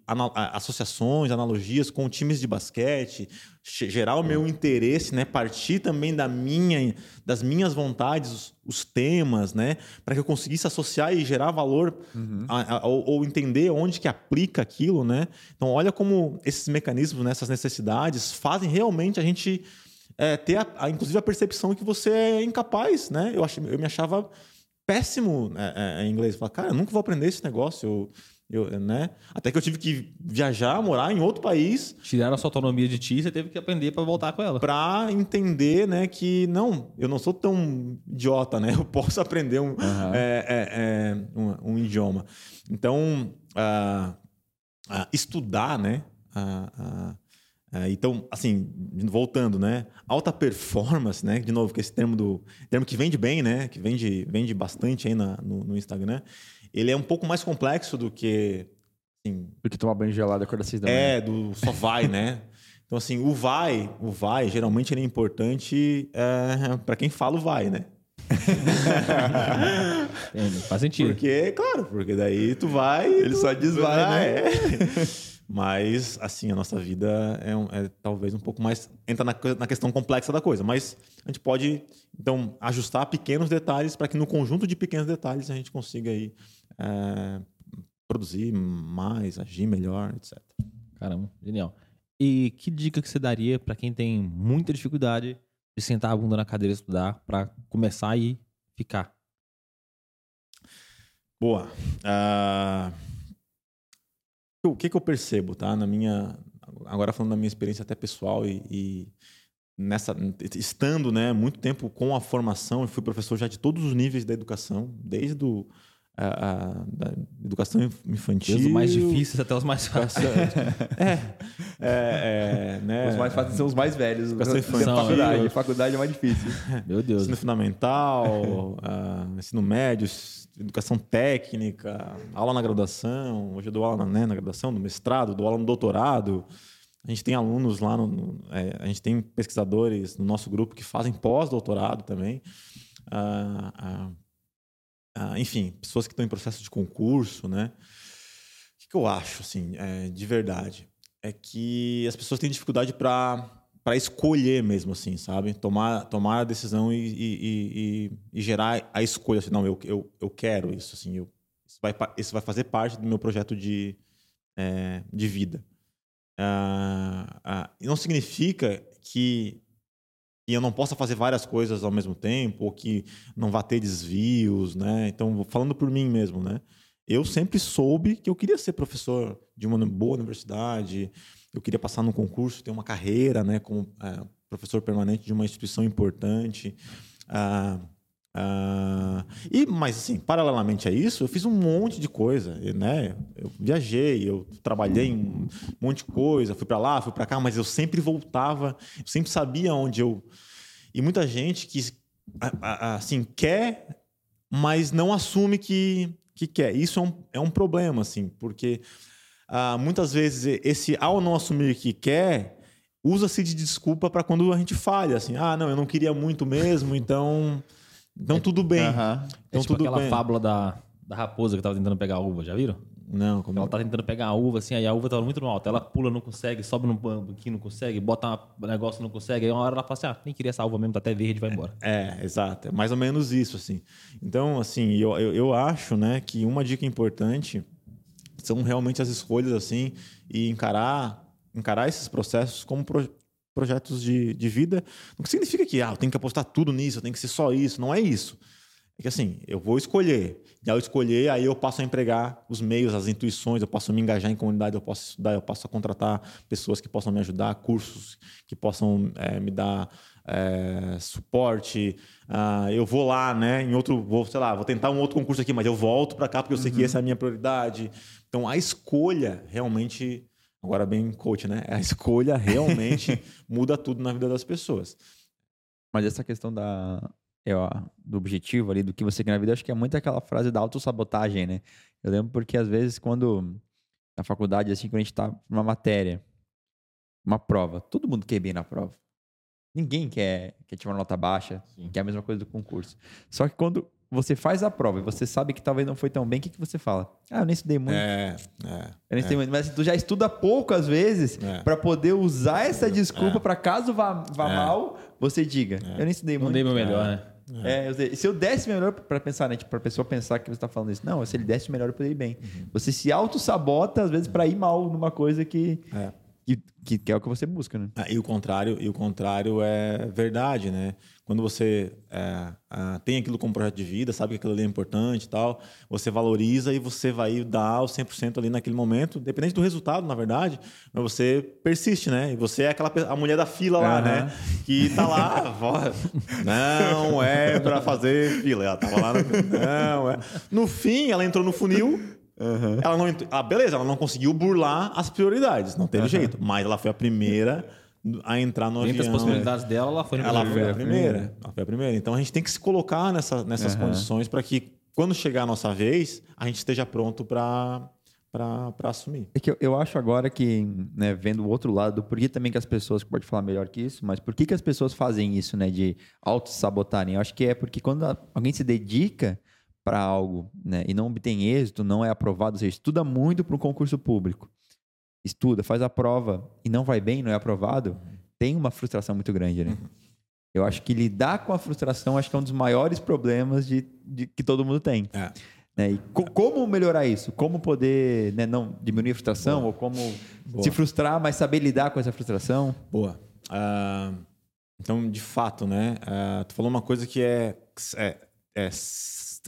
associações, analogias com times de basquete, gerar o meu interesse, né? Partir também da minha, das minhas vontades, os, os temas, né? Para que eu conseguisse associar e gerar valor a- a- ou, ou entender onde que aplica aquilo, né? Então, olha como esses mecanismos, né, essas necessidades fazem realmente a gente é, ter, a, a- inclusive, a percepção que você é incapaz, né? Eu, ach, eu me achava péssimo é, é, em inglês. Falar, cara, eu nunca vou aprender esse negócio. Eu, eu, né? Até que eu tive que viajar, morar em outro país Tiraram a sua autonomia de ti, você teve que aprender pra voltar com ela. para entender, né, que não, eu não sou tão idiota, né? Eu posso aprender um, é, é, é, um, um idioma. Então, ah, ah, estudar, né? ah, então, assim, voltando, né? Alta performance, né? De novo, que esse termo do termo que vende bem, né? Que vende, vende bastante aí na, no, no Instagram. Ele é um pouco mais complexo do que assim, Porque tomar banho gelado acordar seis da manhã. é, do só vai, né? Então, assim, o vai, o vai, geralmente ele é importante é, para quem fala o vai, né? Faz sentido. Porque, claro, porque daí tu vai. Ele tu- só diz vai, Ah, né? é. Mas, assim, a nossa vida é, um- é talvez um pouco mais. entra na, na questão complexa da coisa. Mas a gente pode, então, ajustar pequenos detalhes para que no conjunto de pequenos detalhes a gente consiga aí, é, produzir mais, agir melhor, etc. Caramba, genial. E que dica que você daria pra quem tem muita dificuldade de sentar a bunda na cadeira e estudar pra começar e ficar? Boa. Ah, o que, que eu percebo, tá? Na minha, agora falando da minha experiência até pessoal e, e nessa, estando, né, muito tempo com a formação, eu fui professor já de todos os níveis da educação, desde o a, a, da educação infantil. Desde os mais difíceis até os mais fáceis. é, é, é, né? Os mais fáceis são os mais velhos. Educação infantil. Faculdade, faculdade é mais difícil. Meu Deus. Ensino fundamental, uh, ensino médio, educação técnica, aula na graduação. Hoje eu dou aula né, na graduação, no mestrado, dou aula no doutorado. A gente tem alunos lá, no, no é, a gente tem pesquisadores no nosso grupo que fazem pós-doutorado também. Uh, uh, ah, enfim, pessoas que estão em processo de concurso, né? O que, que eu acho, assim, é, de verdade? É que as pessoas têm dificuldade para para escolher mesmo, assim, sabe? Tomar, tomar a decisão e, e, e, e gerar a escolha. Assim, não, eu, eu, eu quero isso, assim, eu, isso, vai, isso vai fazer parte do meu projeto de, é, de vida. Ah, ah, não significa que e eu não possa fazer várias coisas ao mesmo tempo, ou que não vá ter desvios, né? Então, falando por mim mesmo, né? Eu sempre soube que eu queria ser professor de uma boa universidade, eu queria passar num concurso, ter uma carreira, né, como é, professor permanente de uma instituição importante. Ah, ah, e, mas, assim, paralelamente a isso, eu fiz um monte de coisa, né? Eu viajei, eu trabalhei um monte de coisa, fui para lá, fui para cá, mas eu sempre voltava, eu sempre sabia onde eu. E muita gente que, assim, quer, mas não assume que, que quer. Isso é um, é um problema, assim, porque ah, muitas vezes esse ao não assumir que quer, usa-se de desculpa para quando a gente falha, assim, ah, não, eu não queria muito mesmo, então. Então tudo bem. Uhum. Então é tipo tudo aquela bem. fábula da, da raposa que tava tentando pegar a uva, já viram? Não, como Ela tá tentando pegar a uva, assim, aí a uva tava muito no alto. Ela pula, não consegue, sobe no banquinho, não consegue, bota um negócio, não consegue. Aí uma hora ela fala assim, ah, nem queria essa uva mesmo, tá até verde, vai embora. É, exato. É mais ou menos isso, assim. Então, assim, eu, eu, eu acho, né, que uma dica importante são realmente as escolhas, assim, e encarar, encarar esses processos como pro, projetos de, de vida. Não significa que, ah, eu tenho que apostar tudo nisso, eu tenho que ser só isso. Não é isso. É que assim, eu vou escolher. E ao escolher, aí eu passo a empregar os meios, as intuições, eu posso me engajar em comunidade, eu posso estudar, eu posso contratar pessoas que possam me ajudar, cursos que possam é, me dar é, suporte. Ah, eu vou lá, né, em outro, vou, sei lá, vou tentar um outro concurso aqui, mas eu volto para cá porque eu sei que essa é a minha prioridade. Então, a escolha realmente, agora bem coach, né? A escolha realmente muda tudo na vida das pessoas. Mas essa questão da, é, ó, do objetivo ali, do que você quer na vida, acho que é muito aquela frase da autossabotagem, né? Eu lembro porque às vezes quando na faculdade, assim, quando a gente tá numa matéria, uma prova, todo mundo quer bem na prova. Ninguém quer, quer tirar uma nota baixa, Sim. que é a mesma coisa do concurso. Só que quando você faz a prova e você sabe que talvez não foi tão bem, o que, que você fala? Ah, eu nem estudei muito. É, é. Eu nem estudei muito. Mas tu já estuda pouco, às vezes, É. pra poder usar essa desculpa É. pra caso vá, vá É. mal, você diga, eu nem estudei Não muito. dei meu melhor, né? É, eu sei. se eu desse melhor pra pensar, né? Tipo, pra pessoa pensar que você tá falando isso. Não, se ele desse melhor, eu poderia ir bem. Você se auto-sabota, às vezes, pra ir mal numa coisa que, É. que, que, que é o que você busca, né? Ah, E o contrário, e o contrário é verdade, né? Quando você é, ah, tem aquilo como projeto de vida, sabe que aquilo ali é importante e tal, você valoriza e você vai dar o 100% ali naquele momento, dependente do resultado, na verdade, mas você persiste, né? E você é aquela a mulher da fila lá, Aham. né? Que tá lá, não é pra fazer fila, ela tava lá, no, não é. No fim, ela entrou no funil, ela não, ah, beleza, ela não conseguiu burlar as prioridades, não teve jeito, mas ela foi a primeira a entrar no Dentre as avião. possibilidades dela, ela foi Ela foi a primeira. Ela foi a primeira. Então a gente tem que se colocar nessa, nessas Aham. condições para que quando chegar a nossa vez, a gente esteja pronto para para assumir. É que eu, eu acho agora que, né, vendo o outro lado, por que também que as pessoas, pode falar melhor que isso, mas por que, que as pessoas fazem isso, né, de auto-sabotarem? Eu acho que é porque quando a- alguém se dedica para algo, né, e não obtém êxito, não é aprovado, ou seja, estuda muito para um concurso público, estuda, faz a prova e não vai bem, não é aprovado, tem uma frustração muito grande, né? Eu acho que lidar com a frustração acho que é um dos maiores problemas de, de- que todo mundo tem. É. Né? E co- como melhorar isso? Como poder né, não diminuir a frustração ou como se frustrar, mas saber lidar com essa frustração? Boa. Ah, então, de fato, né? ah, tu falou uma coisa que é, é, é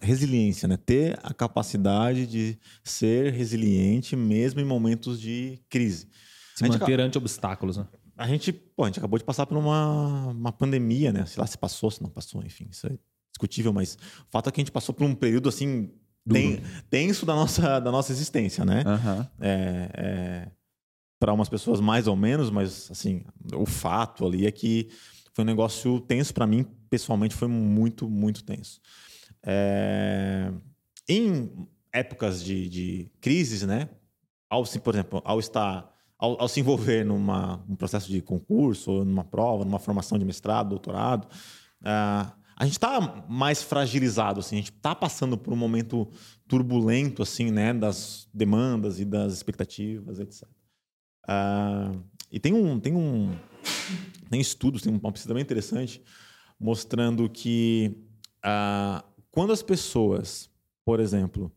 resiliência, né? Ter a capacidade de ser resiliente mesmo em momentos de crise. Se A gente manter ante obstáculos, né? A gente, pô, a gente acabou de passar por uma, uma pandemia, né? Sei lá se passou, se não passou, enfim, isso é discutível, mas o fato é que a gente passou por um período assim ten- tenso da nossa, da nossa existência, né? Aham. É, para umas pessoas mais ou menos, mas assim, o fato ali é que foi um negócio tenso para mim, pessoalmente foi muito, muito tenso. É, em épocas de, de crises, né? Ao, por exemplo, ao estar ao, ao se envolver numa um processo de concurso, numa prova, numa formação de mestrado, doutorado, ah, a gente está mais fragilizado, assim, a gente está passando por um momento turbulento, assim, né, das demandas e das expectativas, etc. Ah, e tem um, tem um, tem estudos, tem uma pesquisa bem interessante mostrando que ah, quando as pessoas, por exemplo,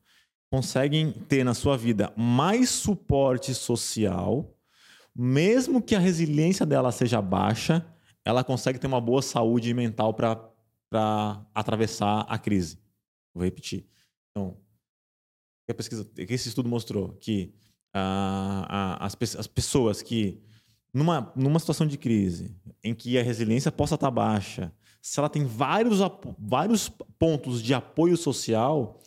conseguem ter na sua vida mais suporte social, mesmo que a resiliência dela seja baixa, ela consegue ter uma boa saúde mental para atravessar a crise. Vou repetir. Então, a pesquisa, esse estudo mostrou que ah, as, as pessoas que numa, numa situação de crise em que a resiliência possa estar baixa, se ela tem vários, vários pontos de apoio social,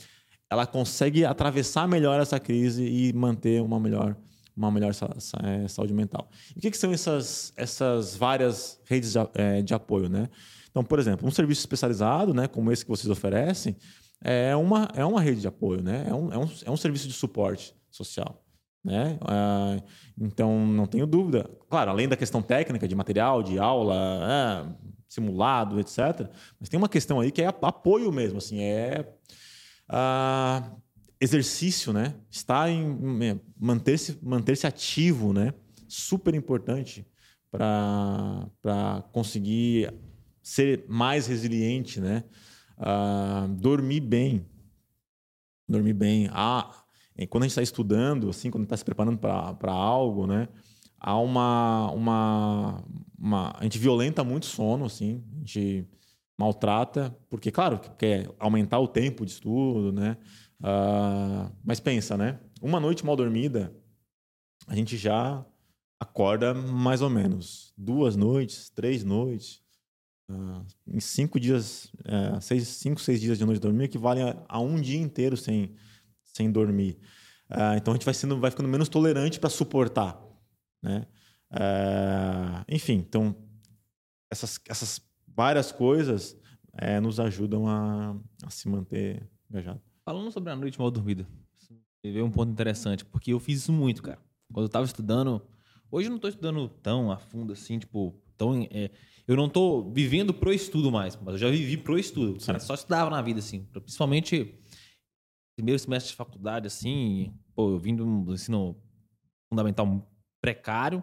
ela consegue atravessar melhor essa crise e manter uma melhor, uma melhor eh, saúde mental. E o que, que são essas, essas várias redes de, eh, de apoio? Né? Então, por exemplo, um serviço especializado, né, como esse que vocês oferecem, é uma, é uma rede de apoio, né? é, um, é, um, é um serviço de suporte social. Né? Ah, então, não tenho dúvida. Claro, além da questão técnica de material, de aula, é, simulado, etc. Mas tem uma questão aí que é apoio mesmo, assim, é ah, exercício, né? Estar em manter-se manter-se ativo, né? Super importante para para conseguir ser mais resiliente, né? Ah, dormir bem, dormir bem. Ah, quando a gente está estudando, assim, quando está se preparando para algo, né? Há uma, uma, uma. A gente violenta muito sono, assim. A gente maltrata, porque, claro, que quer aumentar o tempo de estudo, né? Ah, mas pensa, né? Uma noite mal dormida, a gente já acorda mais ou menos. Duas noites, três noites. ah, em cinco dias, é, seis, cinco, seis dias de noite de dormir equivalem a, a um dia inteiro sem, sem dormir. Ah, então a gente vai, sendo, vai ficando menos tolerante para suportar. Né? Ah, enfim, então essas, essas várias coisas eh, nos ajudam a, a se manter engajado. Falando sobre a noite mal dormida, você veio um ponto interessante, porque eu fiz isso muito, cara. Quando eu tava estudando, hoje eu não tô estudando tão a fundo assim, tipo, tão. é, eu não tô vivendo pro estudo mais, mas eu já vivi pro estudo. Cara, só estudava na vida, assim. Principalmente primeiro semestre de faculdade, assim, pô, eu vim do ensino fundamental precário.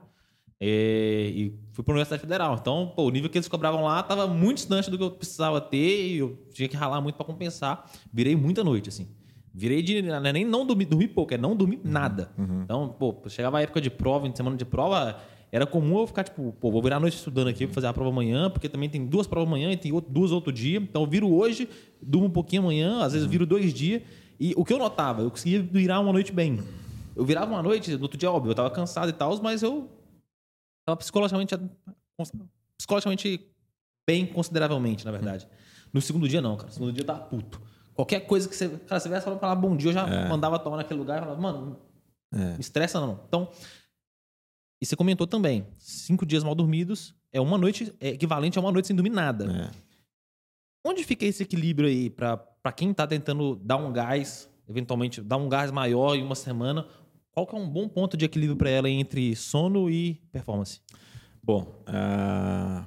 é, e fui para a Universidade Federal. Então, pô, o nível que eles cobravam lá estava muito distante do que eu precisava ter e eu tinha que ralar muito para compensar. Virei muita noite, assim. Virei de. Não é nem não dormir, dormir pouco, é não dormir nada. Então, pô, chegava a época de prova, em semana de prova, era comum eu ficar, tipo, pô, vou virar a noite estudando aqui, vou fazer a prova amanhã, porque também tem duas provas amanhã e tem outro- duas outro dia. Então, eu viro hoje, durmo um pouquinho amanhã, às vezes viro dois dias. E o que eu notava, eu conseguia virar uma noite bem. Eu virava uma noite, no outro dia, óbvio, eu tava cansado e tal, mas eu tava psicologicamente, psicologicamente bem, consideravelmente, na verdade. No segundo dia, não, cara. No segundo dia eu tava puto. Qualquer coisa que você. Cara, você viesse falar bom dia, eu já mandava tomar naquele lugar e falava, mano, me estressa não. Então. E você comentou também: cinco dias mal dormidos é uma noite é equivalente a uma noite sem dormir nada. É. Onde fica esse equilíbrio aí pra quem tá tentando dar um gás, eventualmente dar um gás maior em uma semana? Qual que é um bom ponto de equilíbrio para ela entre sono e performance? Bom, ah,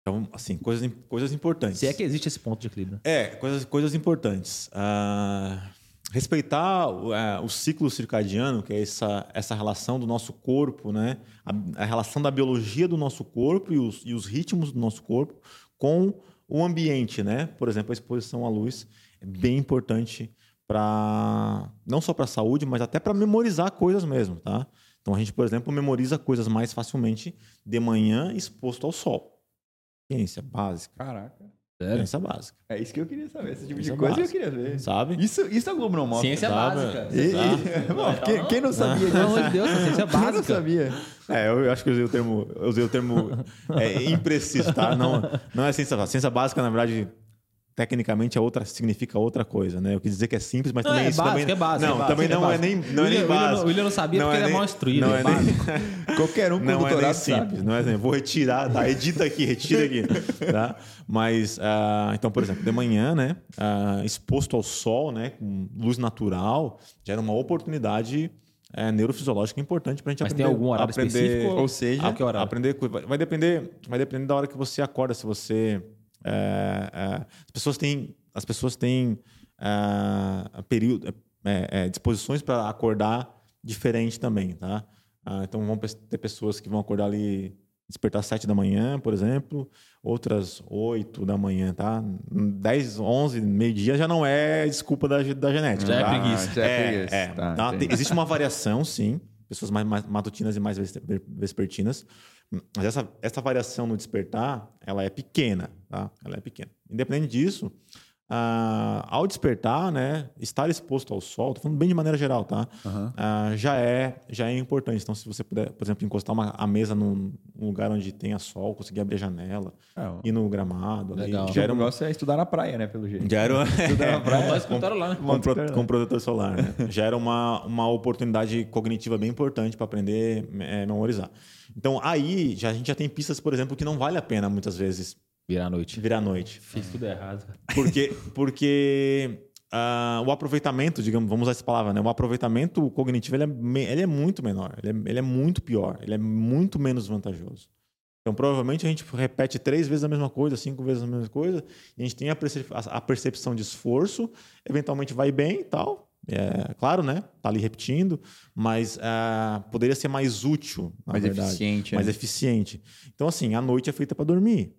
então, assim, coisas, coisas importantes. Se é que existe esse ponto de equilíbrio. É, coisas, coisas importantes. Ah, respeitar o, é, o ciclo circadiano, que é essa, essa relação do nosso corpo, né? A, a relação da biologia do nosso corpo e os, e os ritmos do nosso corpo com o ambiente, né? Por exemplo, a exposição à luz é bem importante para não só para a saúde, mas até para memorizar coisas mesmo, tá? Então a gente, por exemplo, memoriza coisas mais facilmente de manhã exposto ao sol. Ciência básica. Caraca. Sério? Ciência básica. É isso que eu queria saber. Esse tipo Ciência de coisa básica. eu queria ver. Sabe? Isso, isso a Globo não mostra. Ciência sabe? básica. E- e-? Bom, quem, quem não sabia Pelo amor disso? de Deus, ciência Quem não básica. sabia? É, eu acho que eu usei o termo, eu usei o termo é, impreciso, tá? Não, não é ciência básica. Ciência básica, na verdade, tecnicamente é outra, significa outra coisa, né? Eu quis dizer que é simples, mas Não, também é isso básico, também, é básico, Não, é também é não é nem, não é nem William- William básico. não- William não sabia porque ele é mal instruído, Não é é nem, Qualquer um com não é nem doutorado simples, sabe. não é nem, vou retirar, tá? Edita aqui, retira aqui, tá? Mas, ah, então, por exemplo, de manhã, né? ah, exposto ao sol, né? Com luz natural, gera uma oportunidade é, neurofisiológica importante para a gente Mas aprender. tem algum horário aprender, específico? Ou seja, Ah, que horário? Aprender, vai depender, vai depender da hora que você acorda. Se você, é, é, as pessoas têm, as pessoas têm é, período, é, é, disposições para acordar diferente também, tá? Ah, então vão ter pessoas que vão acordar ali despertar às 7 da manhã, por exemplo, outras 8 da manhã, tá? 10, 11, meio-dia já não é desculpa da, da genética. Já é tá? preguiça. já é É, preguiça. é, Tá, tá? existe uma variação, sim. Pessoas mais, mais matutinas e mais vesper- vespertinas. Mas essa, essa variação no despertar, ela é pequena, tá? Ela é pequena. Independente disso, ah, ao despertar, né, estar exposto ao sol, tô falando bem de maneira geral, tá? Ah, já é já é importante. Então, se você puder, por exemplo, encostar uma, a mesa num, num lugar onde tenha sol, conseguir abrir a janela, É, ir no gramado, ali, Legal. já O era um, negócio é estudar na praia, né? Pelo jeito. já era, Estudar na praia. Nós escutaram lá, né? com, pro- com protetor solar, né? Já era uma, uma oportunidade cognitiva bem importante para aprender é, memorizar. Então, aí já, a gente já tem pistas, por exemplo, que não vale a pena muitas vezes Virar a noite. virar noite. Fiz tudo errado. Porque, porque ah, o aproveitamento, digamos, vamos usar essa palavra, né? O aproveitamento cognitivo ele é, me- ele é muito menor, ele é, ele é muito pior, ele é muito menos vantajoso. Então, provavelmente a gente repete três vezes a mesma coisa, cinco vezes a mesma coisa, e a gente tem a, percep- a- percepção de esforço, eventualmente vai bem e tal. É, claro, né? Tá ali repetindo, mas ah, poderia ser mais útil, na Mais verdade. eficiente, Mais né? eficiente. Então, assim, a noite é feita para dormir.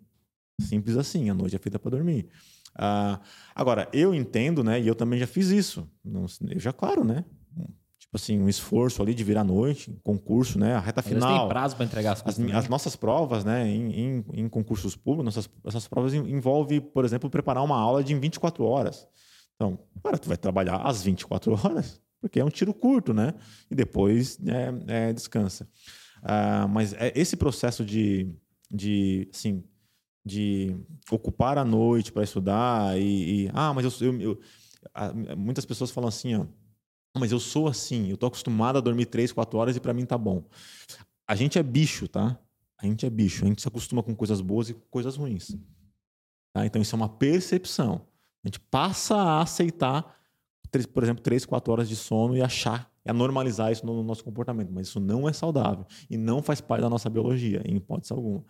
Simples assim, a noite é feita para dormir. Ah, agora, eu entendo, né? E eu também já fiz isso. Não- Eu já, claro, né? Tipo assim, um esforço ali de virar à noite, concurso, né? A reta Às final. tem prazo para entregar as As, coisas. mi- as nossas provas, né, em, em, em concursos públicos, nossas, essas provas en- envolvem, por exemplo, preparar uma aula de em 24 horas. Então, cara, tu vai trabalhar às 24 horas, porque é um tiro curto, né? E depois é, é, descansa. Ah, mas é esse processo de, de, assim, de ocupar a noite para estudar e, e, ah, mas eu, eu, eu ah, muitas pessoas falam assim, ó, "Ah, mas eu sou assim, eu tô acostumado a dormir 3, 4 horas e para mim tá bom. A gente é bicho, tá? A gente é bicho. A gente se acostuma com coisas boas e coisas ruins. Tá? Então, isso é uma percepção. A gente passa a aceitar, três- por exemplo, 3, 4 horas de sono e achar, a normalizar isso no nosso comportamento. Mas isso não é saudável e não faz parte da nossa biologia, em hipótese alguma.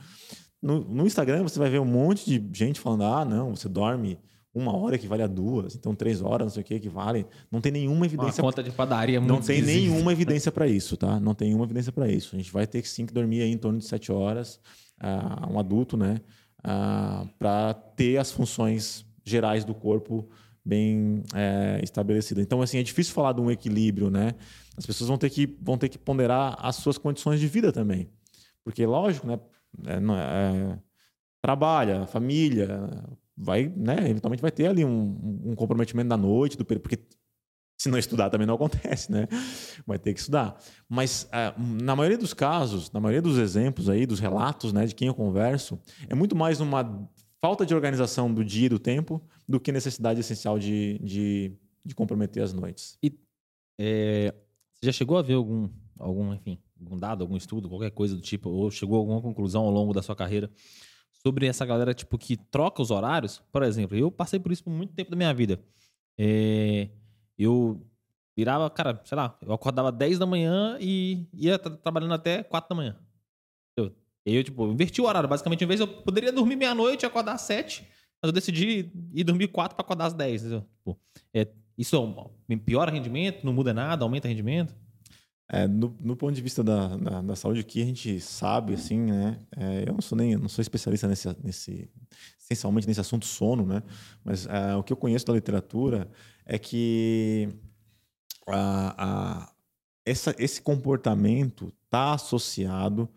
No, no Instagram, você vai ver um monte de gente falando: ah, não, você dorme uma hora equivale a duas, então três horas, não sei o que, equivale. Não tem nenhuma Uma evidência conta de padaria muito não tem esquisita. nenhuma evidência para isso, tá? Não tem nenhuma evidência para isso. A gente vai ter que sim que dormir aí em torno de sete horas, ah, um adulto, né? para ter as funções gerais do corpo bem é, estabelecidas. Então, assim, é difícil falar de um equilíbrio, né? As pessoas vão ter que, vão ter que ponderar as suas condições de vida também. Porque, lógico, né? É, é- é, trabalha, família, vai, né? Eventualmente vai ter ali um, um comprometimento da noite, do período, porque se não estudar também não acontece, né? Vai ter que estudar. Mas ah, na maioria dos casos, na maioria dos exemplos aí, dos relatos, né, de quem eu converso, é muito mais uma falta de organização do dia e do tempo do que necessidade essencial de, de, de comprometer as noites. É, você já chegou a ver algum, algum, enfim, algum dado, algum estudo, qualquer coisa do tipo, ou chegou a alguma conclusão ao longo da sua carreira sobre essa galera, tipo, que troca os horários? Por exemplo, eu passei por isso por muito tempo da minha vida. É, eu virava, cara, sei lá, eu acordava 10 da manhã e ia tra- trabalhando até 4 da manhã. Eu, eu, tipo, inverti o horário. Basicamente, em vez eu poderia dormir meia-noite e acordar às 7, mas eu decidi ir dormir 4 para acordar às 10. entendeu? Tipo, é, isso é um- piora rendimento, não muda nada, aumenta rendimento. É, no, no ponto de vista da, da, da saúde, o que a gente sabe, assim, né? é, eu não sou nem não sou especialista nesse, nesse, essencialmente nesse assunto sono, né? Mas é, o que eu conheço da literatura é que a, a, essa, esse comportamento está associado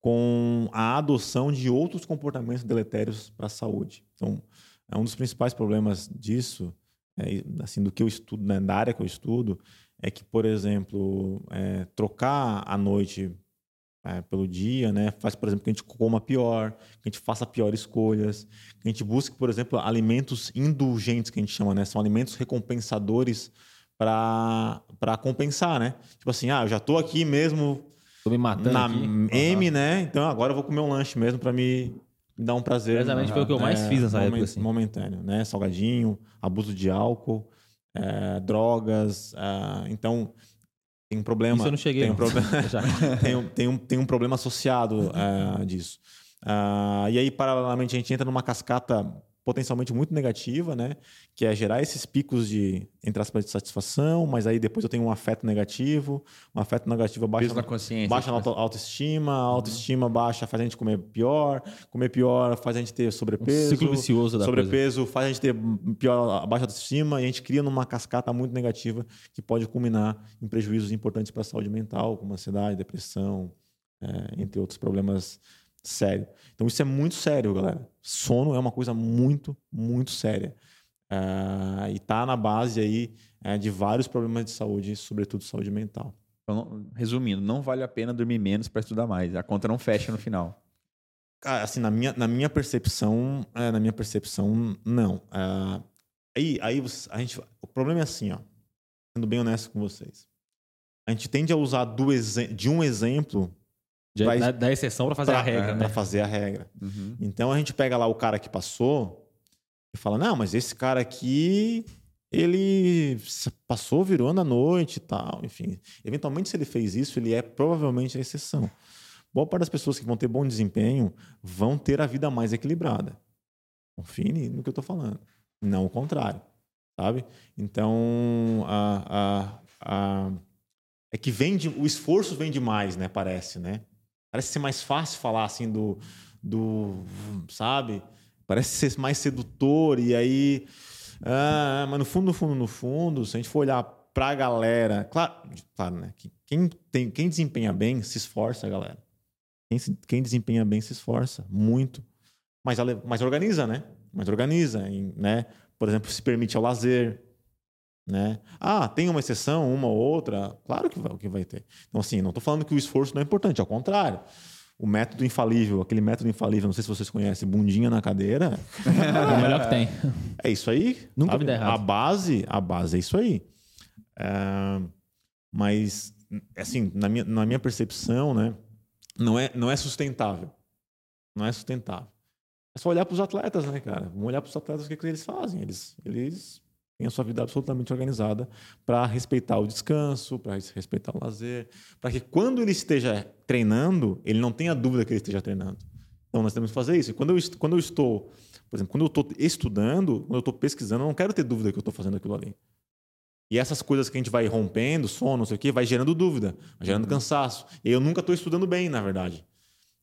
com a adoção de outros comportamentos deletérios para a saúde. Então, é um dos principais problemas disso, é, assim, do que eu estudo, né, da área que eu estudo, é que, por exemplo, é, trocar a noite é, pelo dia, né, faz, por exemplo, que a gente coma pior, que a gente faça piores escolhas, que a gente busque, por exemplo, alimentos indulgentes, que a gente chama, né, são alimentos recompensadores para compensar, né? Tipo assim, ah, eu já estou aqui mesmo Tô me matando na aqui. M, Uhum. né? Então agora eu vou comer um lanche mesmo para me me dar um prazer. Exatamente, foi o que eu mais fiz nessa época, assim. Momentâneo, né? Salgadinho, abuso de álcool, é, drogas. é, então, tem um problema. Isso eu não cheguei. Tem um, problema, tem, um, tem, um, tem um problema associado é, disso. Ah, e aí, paralelamente, a gente entra numa cascata potencialmente muito negativa, né? Que é gerar esses picos de, entre aspas, de satisfação, mas aí depois eu tenho um afeto negativo, um afeto negativo baixa na consciência. Baixa a auto- autoestima, a autoestima baixa faz a gente comer pior, comer pior faz a gente ter sobrepeso. Um ciclo vicioso da Sobrepeso faz a gente ter pior, baixa autoestima e a gente cria numa cascata muito negativa que pode culminar em prejuízos importantes para a saúde mental, como ansiedade, depressão, é, entre outros problemas sérios. Então isso é muito sério, galera. Sono é uma coisa muito, muito séria. É, e tá na base aí é, de vários problemas de saúde, sobretudo saúde mental. Então, resumindo, não vale a pena dormir menos para estudar mais. A conta não fecha no final. Cara, assim, na minha, na minha percepção, é, na minha percepção, não. Ah, aí, aí a gente, o problema é assim, ó, sendo bem honesto com vocês. A gente tende a usar do de um exemplo De- Vai- da, da exceção pra fazer pra- a regra, pra né? fazer a regra. Então a gente pega lá o cara que passou e fala: não, mas esse cara aqui, ele passou virando a noite e tal. Enfim, eventualmente, se ele fez isso, ele é provavelmente a exceção. Boa parte das pessoas que vão ter bom desempenho vão ter a vida mais equilibrada. Confie no que eu estou falando. Não o contrário. Sabe? Então, a, a, a- é que vem de, o esforço vem demais, né? Parece, né? Parece ser mais fácil falar assim do, do sabe? Parece ser mais sedutor e aí, ah, mas no fundo, no fundo, no fundo, se a gente for olhar para a galera, claro, claro, né? que Quem tem, quem desempenha bem se esforça, galera. Quem, quem desempenha bem se esforça muito, mas, mas organiza, né? Mas organiza, né? Por exemplo, se permite ao lazer, né? Ah, tem uma exceção, uma ou outra? Claro que vai, que vai ter. Então, assim, não estou falando que o esforço não é importante, ao contrário. O método infalível, aquele método infalível, não sei se vocês conhecem, bundinha na cadeira, É o melhor que tem. é isso aí. Nunca sabe? me dá errado. A base, a base é isso aí. É, mas, assim, na minha, na minha percepção, né, não é, não é sustentável. Não é sustentável. É só olhar para os atletas, né, cara? Vamos olhar para os atletas o que, que eles fazem. Eles, eles têm a sua vida absolutamente organizada para respeitar o descanso, para respeitar o lazer, para que quando ele esteja treinando, ele não tenha dúvida que ele esteja treinando. Então nós temos que fazer isso. E quando eu, quando eu estou, por exemplo, quando eu estou estudando, quando eu estou pesquisando, eu não quero ter dúvida que eu estou fazendo aquilo ali. E essas coisas que a gente vai rompendo, sono, não sei o quê, vai gerando dúvida, vai gerando cansaço. E eu nunca estou estudando bem, na verdade.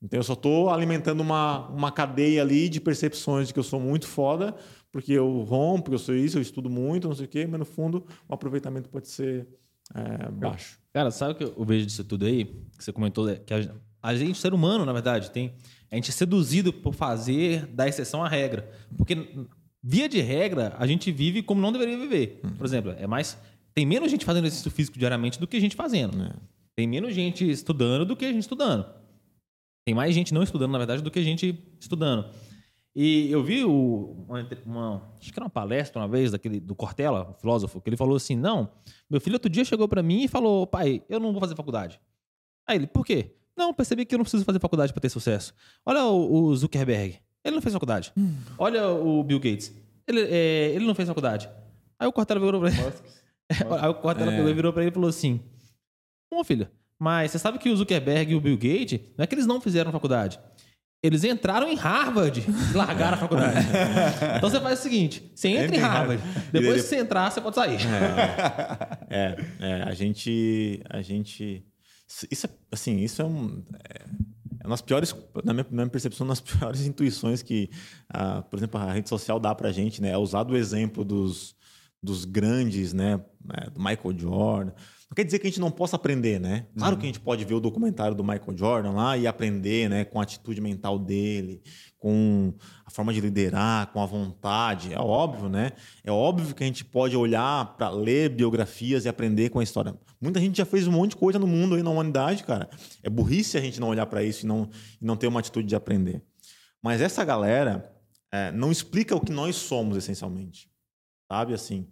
Então eu só estou alimentando uma, uma cadeia ali de percepções de que eu sou muito foda, porque eu rompo, eu sou isso, eu estudo muito, não sei o quê, mas no fundo o aproveitamento pode ser é, baixo. Cara, sabe o que eu vejo disso tudo aí? Que você comentou, é que a, a gente, ser humano, na verdade, tem. A gente é seduzido por fazer da exceção à regra. Porque, via de regra, a gente vive como não deveria viver. Por exemplo, é mais. Tem menos gente fazendo exercício físico diariamente do que gente fazendo. É. Tem menos gente estudando do que a gente estudando. Tem mais gente não estudando, na verdade, do que gente estudando. E eu vi o- uma, uma- acho que era uma palestra uma vez daquele do Cortella, o filósofo, que ele falou assim: "Não, meu filho outro dia chegou para mim e falou: "Pai, eu não vou fazer faculdade". Aí ele: "Por quê?" "Não, percebi que eu não preciso fazer faculdade para ter sucesso". Olha o, o Zuckerberg, ele não fez faculdade. Olha o Bill Gates, ele, é, ele não fez faculdade. Aí o Cortella virou para ele. Aí o Cortella e virou para ele e falou assim: Bom, filho, mas você sabe que o Zuckerberg e o Bill Gates, não é que eles não fizeram faculdade. Eles entraram em Harvard e largaram a faculdade. então você faz o seguinte: você entra Entra em Harvard. Harvard. Depois que você entrar, você pode sair. É, é, a gente, a gente, isso é, assim, isso é um, é, é uma das piores, na minha, na minha percepção, uma das piores intuições que, por exemplo, a rede social dá pra gente, né? É usar do exemplo dos, dos grandes, né? é, Do Michael Jordan. Não quer dizer que a gente não possa aprender, né? Claro que a gente pode ver o documentário do Michael Jordan lá e aprender, né? Com a atitude mental dele, com a forma de liderar, com a vontade. É óbvio, né? É óbvio que a gente pode olhar para ler biografias e aprender com a história. Muita gente já fez um monte de coisa no mundo aí na humanidade, cara. É burrice a gente não olhar para isso e não, e não ter uma atitude de aprender. Mas essa galera é, não explica o que nós somos essencialmente, sabe? Assim.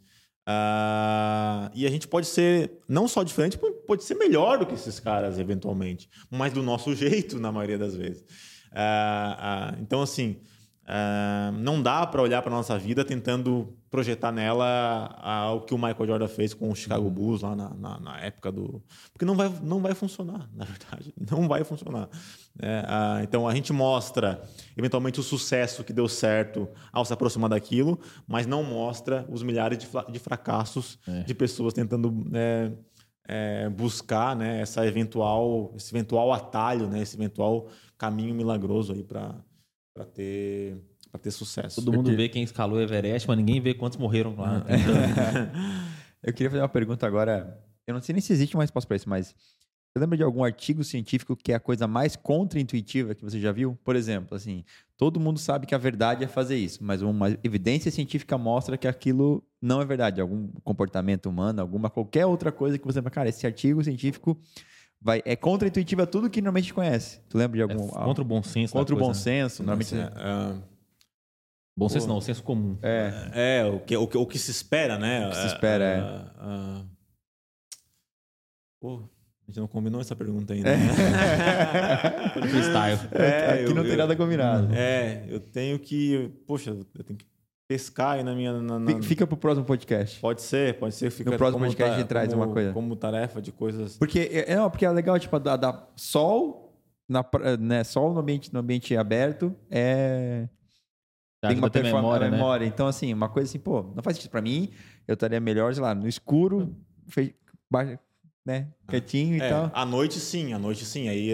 Ah, e a gente pode ser não só diferente, pode ser melhor do que esses caras eventualmente, mas do nosso jeito na maioria das vezes. Ah, ah, então assim, não dá para olhar para nossa vida tentando projetar nela o que o Michael Jordan fez com o Chicago Bulls lá na, na- na época do, porque não vai não vai funcionar, na verdade, não vai funcionar. né? Ah, então a gente mostra eventualmente o sucesso que deu certo ao se aproximar daquilo, mas não mostra os milhares de, de fracassos de pessoas tentando né, é, buscar né, essa eventual, esse eventual atalho, né, esse eventual caminho milagroso aí para ter para ter sucesso. Todo mundo vê quem escalou o Everest, mas ninguém vê quantos morreram lá. É. Eu queria fazer uma pergunta agora. Eu não sei nem se existe uma resposta para isso, mas você lembra de algum artigo científico que é a coisa mais contra-intuitiva que você já viu? Por exemplo, assim, todo mundo sabe que a verdade é fazer isso, mas uma evidência científica mostra que aquilo não é verdade. Algum comportamento humano, alguma qualquer outra coisa que você fala, cara, esse artigo científico vai, é contra-intuitivo a tudo que normalmente conhece. Tu lembra de É algum. contra o bom senso. contra o bom né? senso? Normalmente. É, ah, Bom senso não, o senso comum. É. É, o que, o, que, o que se espera, né? O que se espera, é. Ah, ah, Pô, a gente não combinou essa pergunta ainda. né? Freestyle. É, Aqui eu- não tem eu- nada combinado. É, eu tenho que. Poxa, eu tenho que pescar aí na minha. na- na- Fica- pro próximo podcast. Pode ser, pode ser. Fica No próximo como podcast a gente traz como- uma coisa. Como tarefa de coisas. Porque é, é, não, porque é legal, tipo, da, da sol, na, né, sol no ambiente, no ambiente aberto é. Tem uma memória, né? memória. Então, assim, uma coisa assim, pô, não faz sentido pra mim, eu estaria melhor, sei lá, no escuro, fe... ba- né, quietinho e É, tal. à noite sim, à noite sim. Aí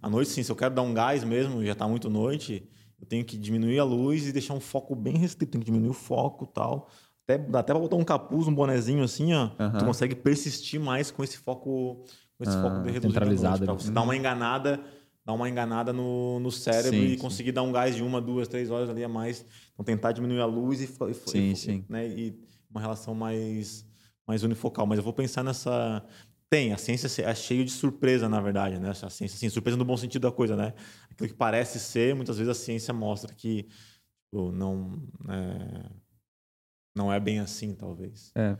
à noite sim, se eu quero dar um gás mesmo, já tá muito noite, eu tenho que diminuir a luz e deixar um foco bem restrito, tenho que diminuir o foco e tal. Até, dá até pra botar um capuz, um bonezinho assim, ó. Tu consegue persistir mais com esse foco, com esse Ah, foco de reduzido centralizado pra você dar uma enganada, dar uma enganada no, no cérebro Sim, e sim. conseguir dar um gás de uma, duas, três horas ali a mais. Então tentar diminuir a luz e, Sim, e, sim. Né, e uma relação mais mais unifocal, mas eu vou pensar nessa tem, a ciência é cheia de surpresa, na verdade, né? A ciência, assim, surpresa no bom sentido da coisa, né? Aquilo que parece ser, muitas vezes a ciência mostra que tipo, não, é, não é bem assim, talvez. É.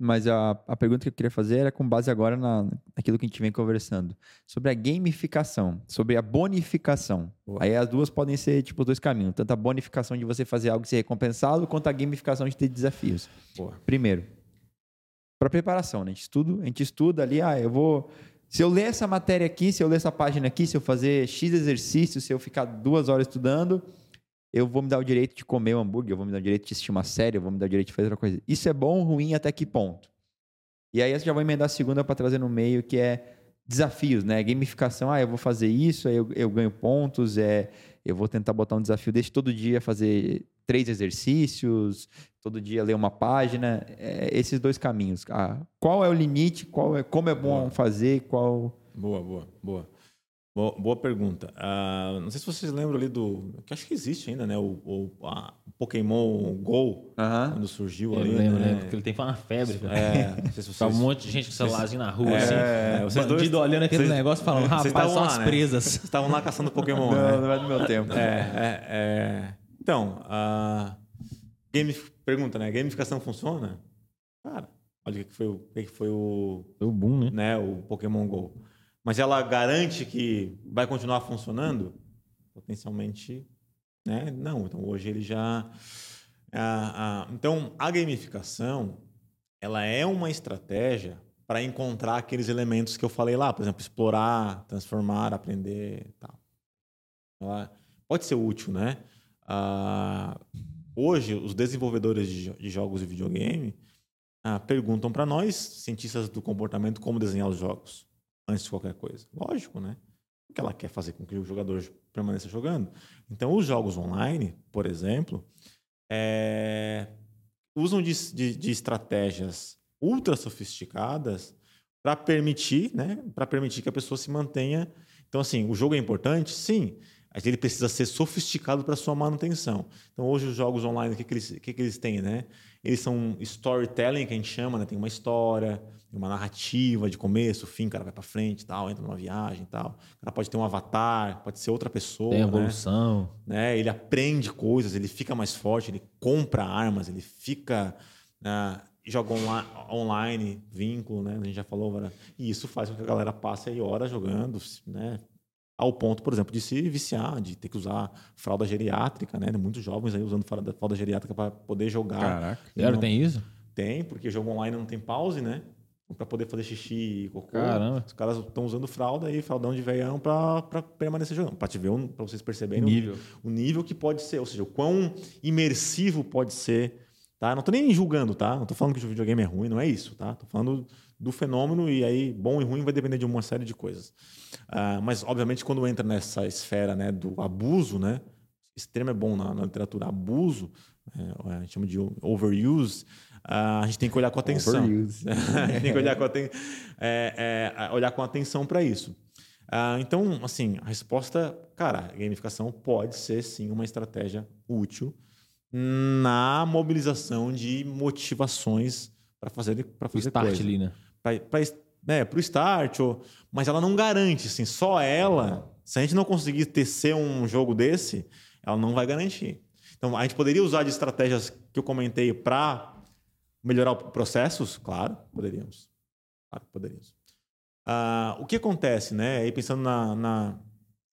Mas a, a pergunta que eu queria fazer era com base agora na, naquilo que a gente vem conversando. Sobre a gamificação, sobre a bonificação. Boa. Aí as duas podem ser, tipo, os dois caminhos. Tanto a bonificação de você fazer algo e ser recompensado, quanto a gamificação de ter desafios. Boa. Primeiro, para preparação, né? A gente, estuda, a gente estuda ali, ah, eu vou... Se eu ler essa matéria aqui, se eu ler essa página aqui, se eu fazer X exercícios, se eu ficar duas horas estudando, eu vou me dar o direito de comer um hambúrguer, eu vou me dar o direito de assistir uma série, eu vou me dar o direito de fazer outra coisa. Isso é bom ou ruim até que ponto? E aí eu já vou emendar a segunda para trazer no meio, que é desafios, né? Gamificação, ah, eu vou fazer isso, aí eu, eu ganho pontos, é, eu vou tentar botar um desafio desse todo dia, fazer três exercícios, todo dia ler uma página, é, esses dois caminhos. Ah, qual é o limite, qual é, como é bom Boa. fazer, qual... Boa, boa, boa. Boa, boa pergunta. Ah, não sei se vocês lembram ali do. Que acho que existe ainda, né? O, o, a- Pokémon Go, Aham. quando surgiu Eu ali. lembro, né? lembro, porque ele tem uma febre. cara. É, não sei se Tá um vocês. monte de gente com celularzinho na rua, É, assim. é, vocês dois- bandido olhando aquele vocês- negócio falando, vocês rapaz, estavam são lá, as né? presas. Vocês estavam lá caçando Pokémon, Não, né? não é do meu tempo. É, é, é. Então, a game... pergunta, né? Gamificação funciona? Cara, olha o que foi o, o que foi o, o boom, né? né, o Pokémon Go. Mas ela garante que vai continuar funcionando? Potencialmente, né? Não. Então hoje ele já. Ah, então a gamificação ela é uma estratégia para encontrar aqueles elementos que eu falei lá, por exemplo, explorar, transformar, aprender, tal. Ela pode ser útil, né? Ah, hoje os desenvolvedores de, de jogos de videogame ah, perguntam para nós, cientistas do comportamento, como desenhar os jogos antes de qualquer coisa. Lógico, né? Porque ela quer fazer com que o jogador permaneça jogando. Então, os jogos online, por exemplo, é, usam de, de, de estratégias ultra sofisticadas para permitir, né, para permitir que a pessoa se mantenha. Então, assim, o jogo é importante, sim, mas ele precisa ser sofisticado para sua manutenção. Então, hoje os jogos online, o que, que, eles, o que, que eles têm, né? Eles são storytelling, que a gente chama, né? Tem uma história, uma narrativa de começo, fim, o cara vai para frente, tal, entra numa viagem, tal. O cara pode ter um avatar, pode ser outra pessoa, Tem né? evolução. né? Ele aprende coisas, ele fica mais forte, ele compra armas, ele fica né, joga onla- online, vínculo, né? A gente já falou, agora. e isso faz com que a galera passe aí horas jogando, né? Ao ponto, por exemplo, de se viciar, de ter que usar fralda geriátrica, né? Muitos jovens aí usando fralda, fralda geriátrica para poder jogar. Caraca. Sério, não- tem isso? Tem, porque jogo online não tem pause, né? Para poder fazer xixi e cocô. Caramba. Os caras estão usando fralda e fraldão de veião para permanecer jogando. Para um- vocês perceberem o- Nível. o nível que pode ser, ou seja, o quão imersivo pode ser. Tá? Não tô nem julgando, tá? Não tô falando que o videogame é ruim, não é isso, tá? Tô falando do fenômeno e aí bom e ruim vai depender de uma série de coisas. Ah, mas obviamente quando entra nessa esfera, né, do abuso, né? Extremo é bom na, na literatura, abuso, é, a gente chama de overuse. ah, a gente tem que olhar com atenção. Overuse. A gente tem que olhar com, aten é, é, olhar com atenção para isso. Ah, então, assim, a resposta, cara, a gamificação pode ser sim uma estratégia útil na mobilização de motivações para fazer para O fazer start coisa. ali, né? Para né, o start, ou, mas ela não garante, assim, só ela, se a gente não conseguir tecer um jogo desse, ela não vai garantir. Então, a gente poderia usar de estratégias que eu comentei para melhorar processos? Claro, poderíamos. Claro que poderíamos. Ah, o que acontece, né? Aí pensando na, na-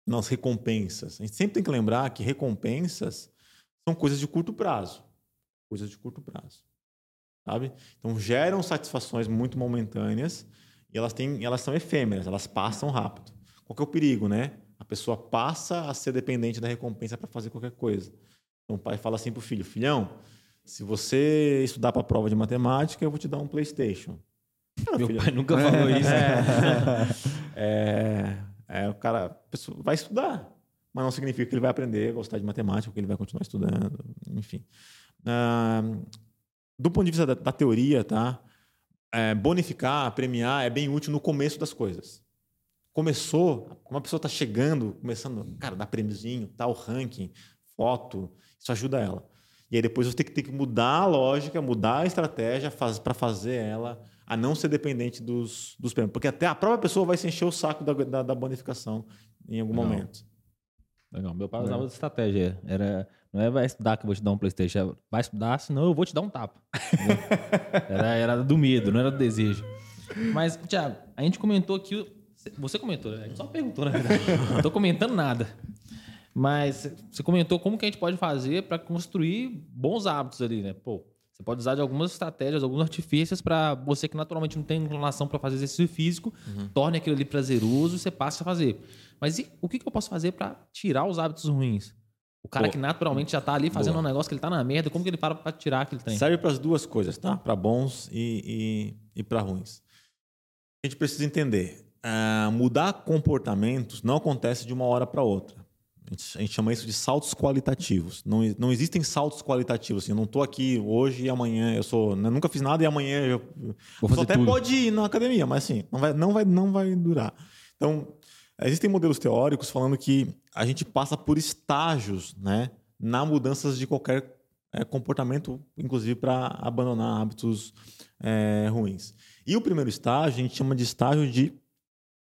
nas recompensas, a gente sempre tem que lembrar que recompensas são coisas de curto prazo. Coisas de curto prazo. Sabe? Então geram satisfações muito momentâneas e elas, têm, elas são efêmeras, elas passam rápido. Qual que é o perigo, né? A pessoa passa a ser dependente da recompensa para fazer qualquer coisa. Então o pai fala assim pro filho: filhão, se você estudar para a prova de matemática, eu vou te dar um PlayStation. Meu filho, pai nunca falou isso. é, é, o cara vai estudar, mas não significa que ele vai aprender a gostar de matemática, que ele vai continuar estudando, enfim. Ah, do ponto de vista da, da teoria, tá? É, bonificar, premiar é bem útil no começo das coisas. Começou, uma pessoa está chegando, começando, cara, dá prêmiozinho, tal ranking, foto, isso ajuda ela. E aí depois você tem que ter que mudar a lógica, mudar a estratégia faz, para fazer ela a não ser dependente dos, dos prêmios. Porque até a própria pessoa vai se encher o saco da, da, da bonificação em algum Não. momento. Legal. Meu pai usava essa estratégia. Era, não é vai estudar que eu vou te dar um Playstation. é vai estudar, senão eu vou te dar um tapa. Era, era do medo, não era do desejo. Mas, Thiago, a gente comentou aqui... Você comentou, né? A gente só perguntou, na verdade. Não tô comentando nada. Mas você comentou como que a gente pode fazer para construir bons hábitos ali, né? Pô, você pode usar de algumas estratégias, alguns artifícios para você que naturalmente não tem inclinação para fazer exercício físico, torne aquilo ali prazeroso e você passe a fazer. Mas e o que, que eu posso fazer para tirar os hábitos ruins? O cara Boa. que naturalmente já tá ali fazendo Boa. um negócio que ele tá na merda, como que ele para para tirar aquele trem? Serve para as duas coisas, tá? Para bons e, e, e para ruins. A gente precisa entender. ah, mudar comportamentos não acontece de uma hora para outra. A gente, chama isso de saltos qualitativos. Não, não existem saltos qualitativos. Assim, eu não estou aqui hoje e amanhã eu sou. eu nunca fiz nada e amanhã eu. Vou fazer até tudo. pode ir na academia, mas assim, não vai, não vai, não vai durar. Então, existem modelos teóricos falando que a gente passa por estágios, né, na mudanças de qualquer eh, comportamento, inclusive para abandonar hábitos eh, ruins. E o primeiro estágio a gente chama de estágio de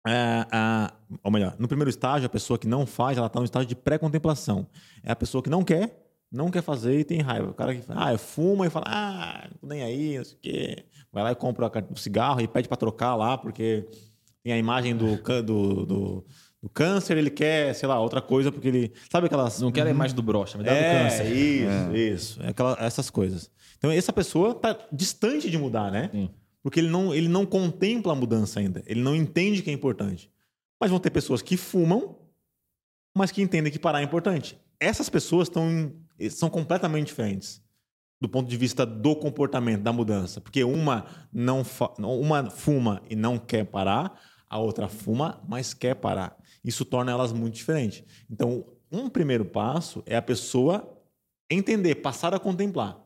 é, a- ou melhor, no primeiro estágio, a pessoa que não faz, ela está no estágio de pré-contemplação. É a pessoa que não quer, não quer fazer e tem raiva. O cara que fala, ah, fuma e fala, ah, nem aí, não sei o quê. Vai lá e compra o cigarro e pede para trocar lá, porque tem a imagem do, do, do, do câncer, ele quer, sei lá, outra coisa, porque ele. Sabe aquelas. Não quero a imagem do brocha, me dá é, do câncer. Isso, isso. É aquela- essas coisas. Então, essa pessoa está distante de mudar, né? Sim. Porque ele não, ele não contempla a mudança ainda. Ele não entende que é importante. Mas vão ter pessoas que fumam, mas que entendem que parar é importante. Essas pessoas estão em- são completamente diferentes do ponto de vista do comportamento, da mudança. Porque uma não uma fuma e não quer parar, a outra fuma, mas quer parar. Isso torna elas muito diferentes. Então, um primeiro passo é a pessoa entender, passar a contemplar.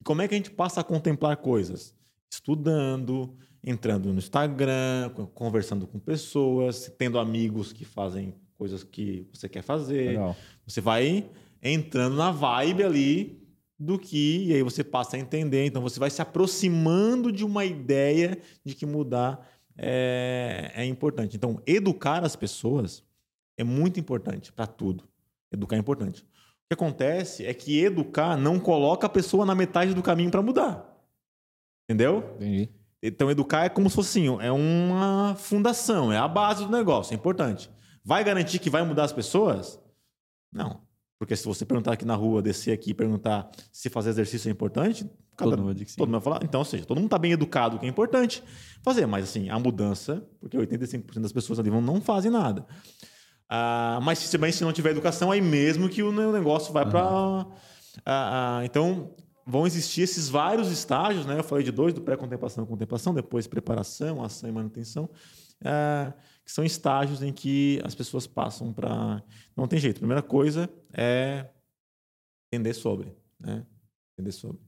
E como é que a gente passa a contemplar coisas? Estudando, entrando no Instagram, co- conversando com pessoas, tendo amigos que fazem coisas que você quer fazer. Legal. Você vai entrando na vibe ali do que, e aí você passa a entender. Então você vai se aproximando de uma ideia de que mudar é, é importante. Então, educar as pessoas é muito importante para tudo. Educar é importante. O que acontece é que educar não coloca a pessoa na metade do caminho para mudar. Entendeu? Entendi. Então, educar é como se fosse assim, é uma fundação, é a base do negócio, é importante. Vai garantir que vai mudar as pessoas? Não. Porque se você perguntar aqui na rua, descer aqui e perguntar se fazer exercício é importante, cada- mundo vai dizer que sim. todo mundo vai falar. Então, ou seja, todo mundo está bem educado, que é importante fazer. Mas, assim, a mudança, porque 85% das pessoas ali vão, não fazem nada. Ah, mas se, bem, se não tiver educação, aí mesmo que o ne- o negócio vai para. então, vão existir esses vários estágios, né? Eu falei de dois, do pré-contemplação e contemplação, depois preparação, ação e manutenção, ah, que são estágios em que as pessoas passam para. Não tem jeito. A primeira coisa é entender sobre, né? Entender sobre.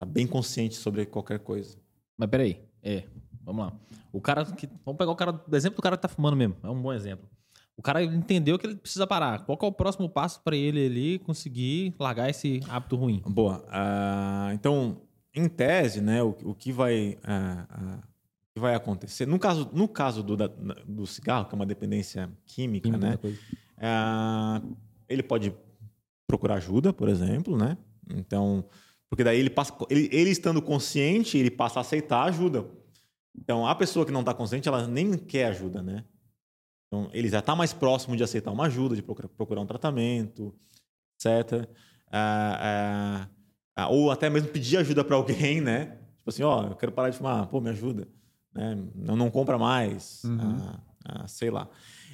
Tá bem consciente sobre qualquer coisa. Mas peraí. É, vamos lá. O cara que. Vamos pegar o cara. Exemplo do cara que tá fumando mesmo. É um bom exemplo. O cara entendeu que ele precisa parar. Qual é o próximo passo para ele ali conseguir largar esse hábito ruim? Boa. Ah, então, em tese, né, o, o que vai ah, o que vai acontecer? No caso, no caso do, da- do cigarro, que é uma dependência química, Química né, ele pode procurar ajuda, por exemplo, né? Então, porque daí ele passa, ele, ele estando consciente, ele passa a aceitar ajuda. Então, a pessoa que não está consciente, ela nem quer ajuda, né? Então, ele já está mais próximo de aceitar uma ajuda, de procurar, um tratamento, etc. Ah, ah, ah, ou até mesmo pedir ajuda para alguém, né? Tipo assim, ó, eu quero parar de fumar, pô, me ajuda. Né? Não, não compra mais, ah, ah, sei lá.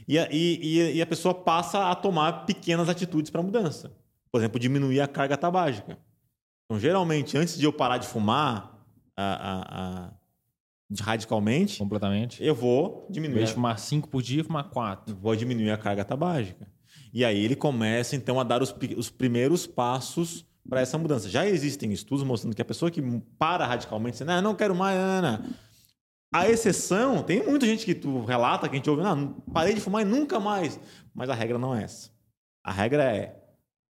E a, e, e- a pessoa passa a tomar pequenas atitudes para mudança. Por exemplo, diminuir a carga tabágica. Então, geralmente, antes de eu parar de fumar ah, ah, de- radicalmente, Completamente. eu vou Em diminuir. vez a- de fumar cinco por dia, fumar quatro. vou diminuir a carga tabágica. E aí ele começa, então, a dar os, os primeiros passos para essa mudança. Já existem estudos mostrando que a pessoa que para radicalmente, não, não quero mais, não, não, não." A exceção, tem muita gente que tu relata, que a gente ouve, não, parei de fumar e nunca mais. Mas a regra não é essa. A regra é,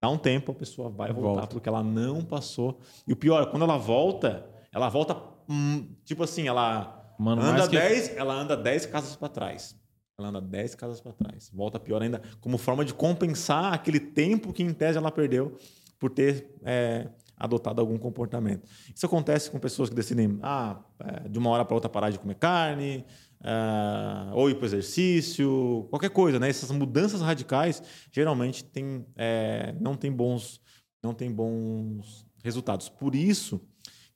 dá um tempo, a pessoa vai voltar, Volta. porque ela não passou. E o pior, quando ela volta, ela volta, hum, tipo assim, ela Mano, anda mais que- 10, ela anda 10 casas para trás. Ela anda 10 casas para trás. Volta pior ainda, como forma de compensar aquele tempo que, em tese, ela perdeu por ter é, adotado algum comportamento. Isso acontece com pessoas que decidem, ah, é, de uma hora para outra parar de comer carne, ah, ou ir para exercício, qualquer coisa, né? Essas mudanças radicais geralmente tem, é, não tem bons, não tem bons resultados. Por isso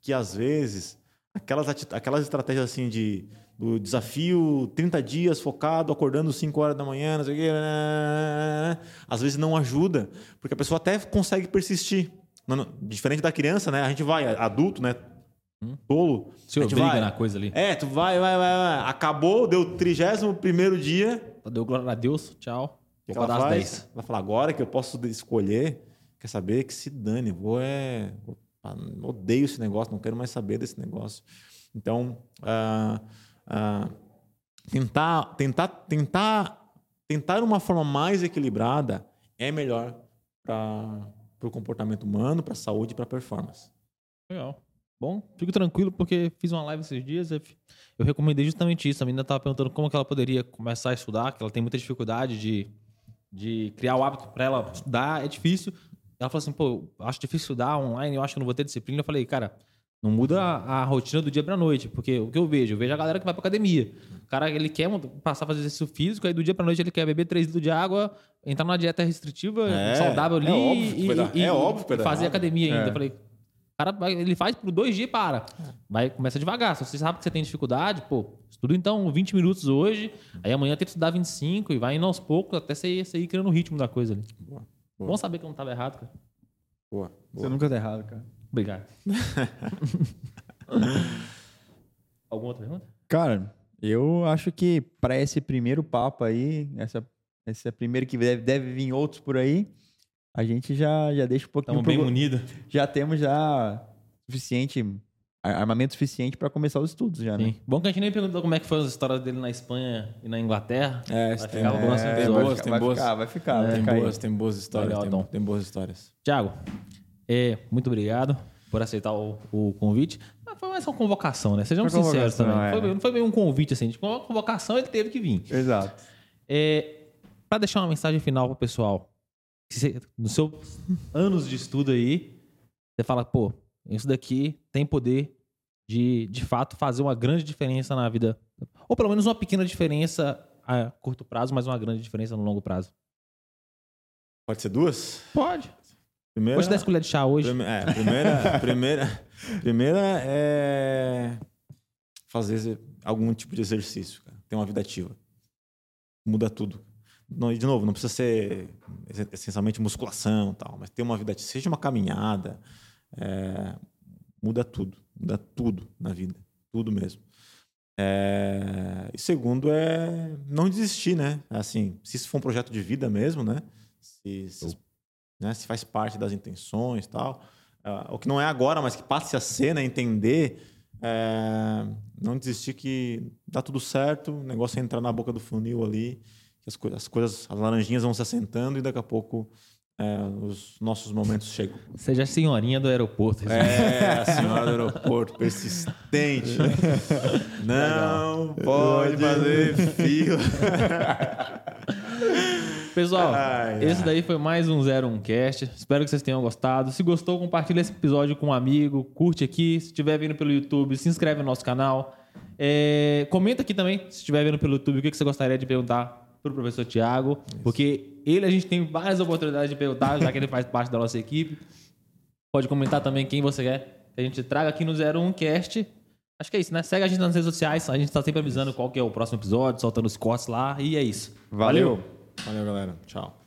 que às vezes aquelas, aquelas estratégias assim de do desafio 30 dias focado, acordando 5 horas da manhã, não sei o quê, às vezes não ajuda, porque a pessoa até consegue persistir. Não- não- diferente da criança, né? A gente vai, adulto, né? Tolo. Se obriga vai. na coisa ali. É, tu vai, vai, vai, vai. Acabou, deu 31 primeiro dia. Deu glória a Deus, tchau. Vou acordar às faz? 10. Ela fala, agora que eu posso escolher, quer saber que se dane, vou é. vou- ah, odeio esse negócio, não quero mais saber desse negócio. Então, ah, ah, tentar, tentar, tentar, tentar uma forma mais equilibrada é melhor para o comportamento humano, para a saúde e para a performance. Legal. Bom, fico tranquilo porque fiz uma live esses dias. Eu, recomendei justamente isso. A menina estava perguntando como que ela poderia começar a estudar, que ela tem muita dificuldade de, de criar o hábito para ela estudar. É difícil. Ela falou assim: pô, acho difícil estudar online, eu acho que não vou ter disciplina. Eu falei, cara, não muda a, a rotina do dia pra noite, porque o que eu vejo? Eu vejo a galera que vai pra academia. O cara, ele quer passar a fazer exercício físico, aí do dia pra noite ele quer beber 3 litros de água, entrar numa dieta restritiva, É, saudável ali é óbvio que e, dar- e- é óbvio que e fazer academia ainda. É. Eu falei, o cara ele faz por dois dias e para. Vai, começa devagar. Se você sabe que você tem dificuldade, pô, estuda então 20 minutos hoje, aí amanhã tenta estudar 25 e vai indo aos poucos até você ir, você ir criando o ritmo da coisa ali. Boa, boa. Bom saber que eu não estava errado, cara. Boa, Você boa. nunca tá errado, cara. Obrigado. Alguma outra pergunta? Cara, eu acho que para esse primeiro papo aí, essa, esse é primeiro que deve, deve vir outros por aí, a gente já, já deixa um pouquinho Estamos bem pro- munidos. Já temos já suficiente, armamento suficiente para começar os estudos já, né? Sim. Bom que a gente nem perguntou como é que foram as histórias dele na Espanha e na Inglaterra. É, Vai tem- ficar é, episódio. boas, tem vai boas. ficar, vai ficar, vai tem, ficar boas tem boas histórias. Legal, tem, tem boas histórias. Tiago, é, muito obrigado por aceitar o, o convite. Mas foi mais uma convocação, né? Sejamos Foi sinceros também. é. Foi não foi bem um convite, assim. Tipo, uma convocação, ele teve que vir. Exato. É, para deixar uma mensagem final pro pessoal, nos seus anos de estudo aí, você fala, pô, isso daqui tem poder de, de fato, fazer uma grande diferença na vida. Ou pelo menos uma pequena diferença a curto prazo, mas uma grande diferença no longo prazo. Pode ser duas? Pode. Primeira, Hoje 10 colheres de chá hoje. prime- é, primeira, primeira, primeira é fazer algum tipo de exercício, cara. Ter uma vida ativa. Muda tudo. Não, e de novo, não precisa ser essencialmente musculação e tal, mas ter uma vida ativa. Seja uma caminhada, é, muda tudo. Muda tudo na vida. Tudo mesmo. É, e segundo é não desistir, né? Assim, se isso for um projeto de vida mesmo, né? Se, se, né? se faz parte das intenções tal. Ah, o que não é agora, mas que passe a ser, né? Entender. é, não desistir que dá tudo certo, o negócio é entrar na boca do funil ali, que as, coi- as coisas, as laranjinhas vão se assentando e daqui a pouco é, os nossos momentos chegam. Seja a senhorinha do aeroporto. É, a senhora do aeroporto, persistente. Não pode fazer fila. Pessoal, Ai, esse ai. daí foi mais um 01 Cast. Espero que vocês tenham gostado. Se gostou, compartilha esse episódio com um amigo. Curte aqui. Se estiver vendo pelo YouTube, se inscreve no nosso canal. É, comenta aqui também, se estiver vendo pelo YouTube, o que você gostaria de perguntar para o professor Tiago. Porque ele a gente tem várias oportunidades de perguntar, já que ele faz parte da nossa equipe. Pode comentar também quem você quer que a gente traga aqui no 01 Cast. Acho que é isso, né? Segue a gente nas redes sociais. A gente está sempre avisando qual que é o próximo episódio, soltando os cortes lá. E é isso. Valeu. Valeu, galera. Tchau.